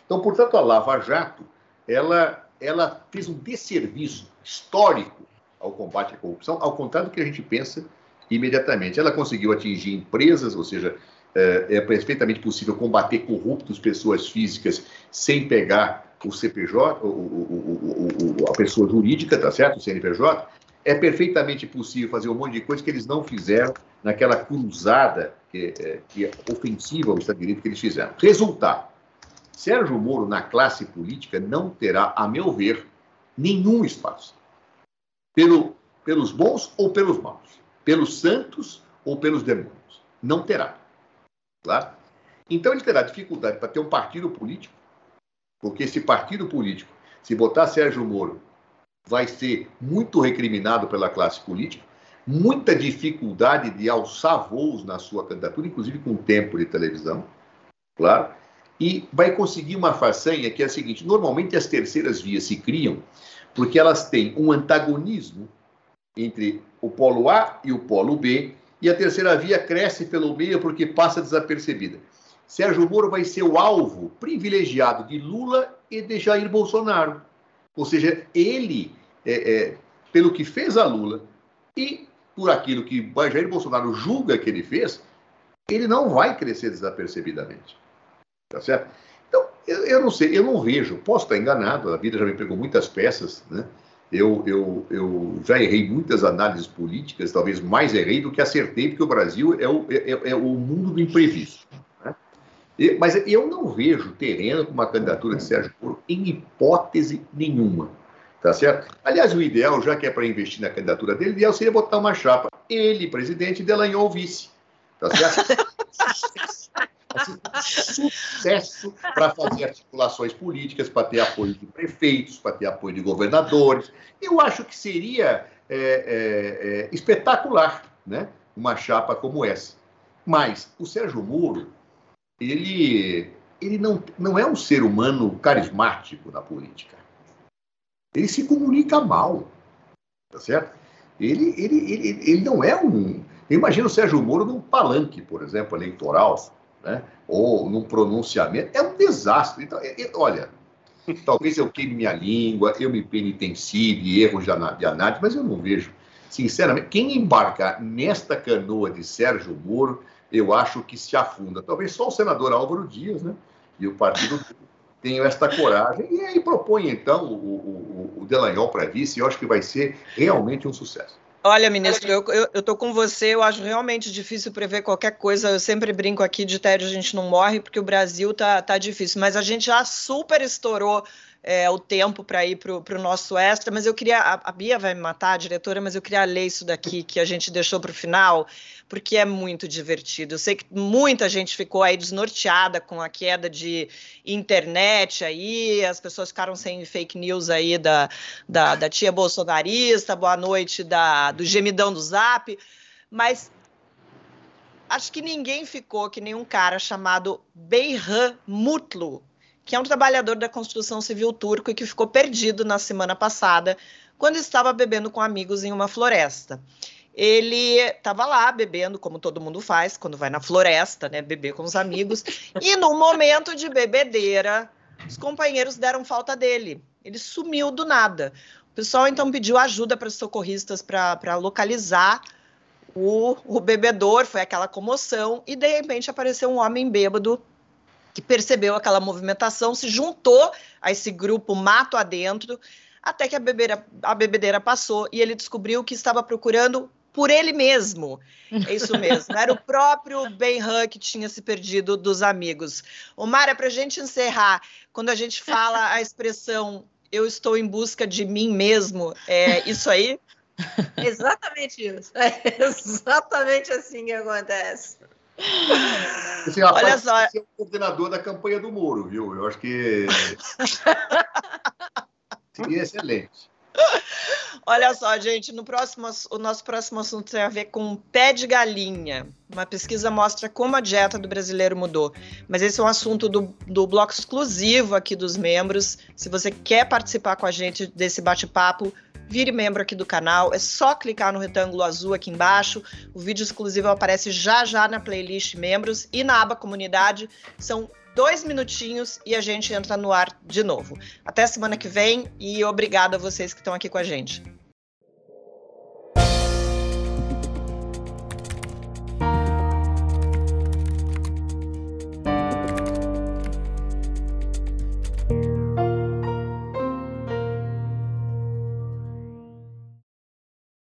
Então, portanto, a Lava Jato, ela, ela fez um desserviço histórico ao combate à corrupção, ao contrário do que a gente pensa imediatamente. Ela conseguiu atingir empresas, ou seja, é, é perfeitamente possível combater corruptos, pessoas físicas, sem pegar o CPJ, o, o, o, a pessoa jurídica, tá certo? O CNPJ, é perfeitamente possível fazer um monte de coisa que eles não fizeram naquela cruzada que, é, que é ofensiva ao Estado de Direito que eles fizeram. Resultado: Sérgio Moro, na classe política, não terá, a meu ver, nenhum espaço. Pelo, pelos bons ou pelos maus. Pelos santos ou pelos demônios. Não terá. Claro? Então ele terá dificuldade para ter um partido político, porque esse partido político, se botar Sérgio Moro, vai ser muito recriminado pela classe política, muita dificuldade de alçar voos na sua candidatura, inclusive com tempo de televisão, claro, e vai conseguir uma façanha que é a seguinte: normalmente as terceiras vias se criam porque elas têm um antagonismo entre o polo A e o polo B, e a terceira via cresce pelo meio porque passa desapercebida. Sérgio Moro vai ser o alvo privilegiado de Lula e de Jair Bolsonaro. Ou seja, ele, é, é, pelo que fez a Lula e por aquilo que Jair Bolsonaro julga que ele fez, ele não vai crescer desapercebidamente. Tá certo? Então, eu, eu não sei, eu não vejo, posso estar enganado, a vida já me pegou muitas peças, né? Eu, eu, eu já errei muitas análises políticas, talvez mais errei do que acertei, porque o Brasil é o, é, é o mundo do imprevisto. Mas eu não vejo terreno com uma candidatura de Sérgio Moro em hipótese nenhuma. Tá certo? Aliás, o ideal, já que é para investir na candidatura dele, o ideal seria botar uma chapa. Ele, presidente, Delanhol, vice. Tá certo? sucesso para fazer articulações políticas, para ter apoio de prefeitos, para ter apoio de governadores. Eu acho que seria é, é, é, espetacular né? uma chapa como essa. Mas o Sérgio Moro, ele, ele não, não é um ser humano carismático na política. Ele se comunica mal, tá certo? Ele, ele, ele, ele não é um... Imagina o Sérgio Moro num palanque, por exemplo, eleitoral, né? ou num pronunciamento, é um desastre. Então, é, é, olha, talvez eu queime minha língua, eu me penitencie erros de análise, mas eu não vejo, sinceramente, quem embarcar nesta canoa de Sérgio Moro, eu acho que se afunda. Talvez só o senador Álvaro Dias, né? E o partido tenham esta coragem. E aí propõe, então, o, o, o Delanhol para vice, e eu acho que vai ser realmente um sucesso. Olha, ministro, eu, eu, com você, eu acho realmente difícil prever qualquer coisa. Eu sempre brinco aqui de tédio a gente não morre, porque o Brasil tá, tá difícil. Mas a gente já super estourou é, o tempo para ir para o nosso extra, mas eu queria. A, a, Bia vai me matar, a diretora, mas eu queria ler isso daqui que a gente deixou para o final, porque é muito divertido. Eu sei que muita gente ficou aí desnorteada com a queda de internet aí, as pessoas ficaram sem fake news aí da, da, da tia bolsonarista, boa noite da, do gemidão do zap, mas acho que ninguém ficou que nem um cara chamado Beyhan Mutlu, que é um trabalhador da construção civil turco e que ficou perdido na semana passada, quando estava bebendo com amigos em uma floresta. Ele estava lá bebendo, como todo mundo faz quando vai na floresta, né? Beber com os amigos. e no momento de bebedeira, os companheiros deram falta dele. Ele sumiu do nada. O pessoal então pediu ajuda para os socorristas para localizar o, o bebedor. Foi aquela comoção. E de repente apareceu um homem bêbado que percebeu aquela movimentação, se juntou a esse grupo mato adentro, até que a, bebeira, a bebedeira passou e ele descobriu que estava procurando por ele mesmo. É isso mesmo. Era o próprio Ben Han que tinha se perdido dos amigos. Mara, para a gente encerrar, quando a gente fala a expressão eu estou em busca de mim mesmo, é isso aí? Exatamente isso. É exatamente assim que acontece. Rapaz Olha só. Ser o coordenador da campanha do Moro, viu? Eu acho que seria excelente. Olha só, gente, no próximo, o nosso próximo assunto tem a ver com pé de galinha. Uma pesquisa mostra como a dieta do brasileiro mudou. Mas esse é um assunto do, do bloco exclusivo aqui dos membros. Se você quer participar com a gente desse bate-papo, Vire membro aqui do canal, é só clicar no retângulo azul aqui embaixo. O vídeo exclusivo aparece já já na playlist membros e na aba comunidade. São dois minutinhos e a gente entra no ar de novo. Até semana que vem e obrigada a vocês que estão aqui com a gente.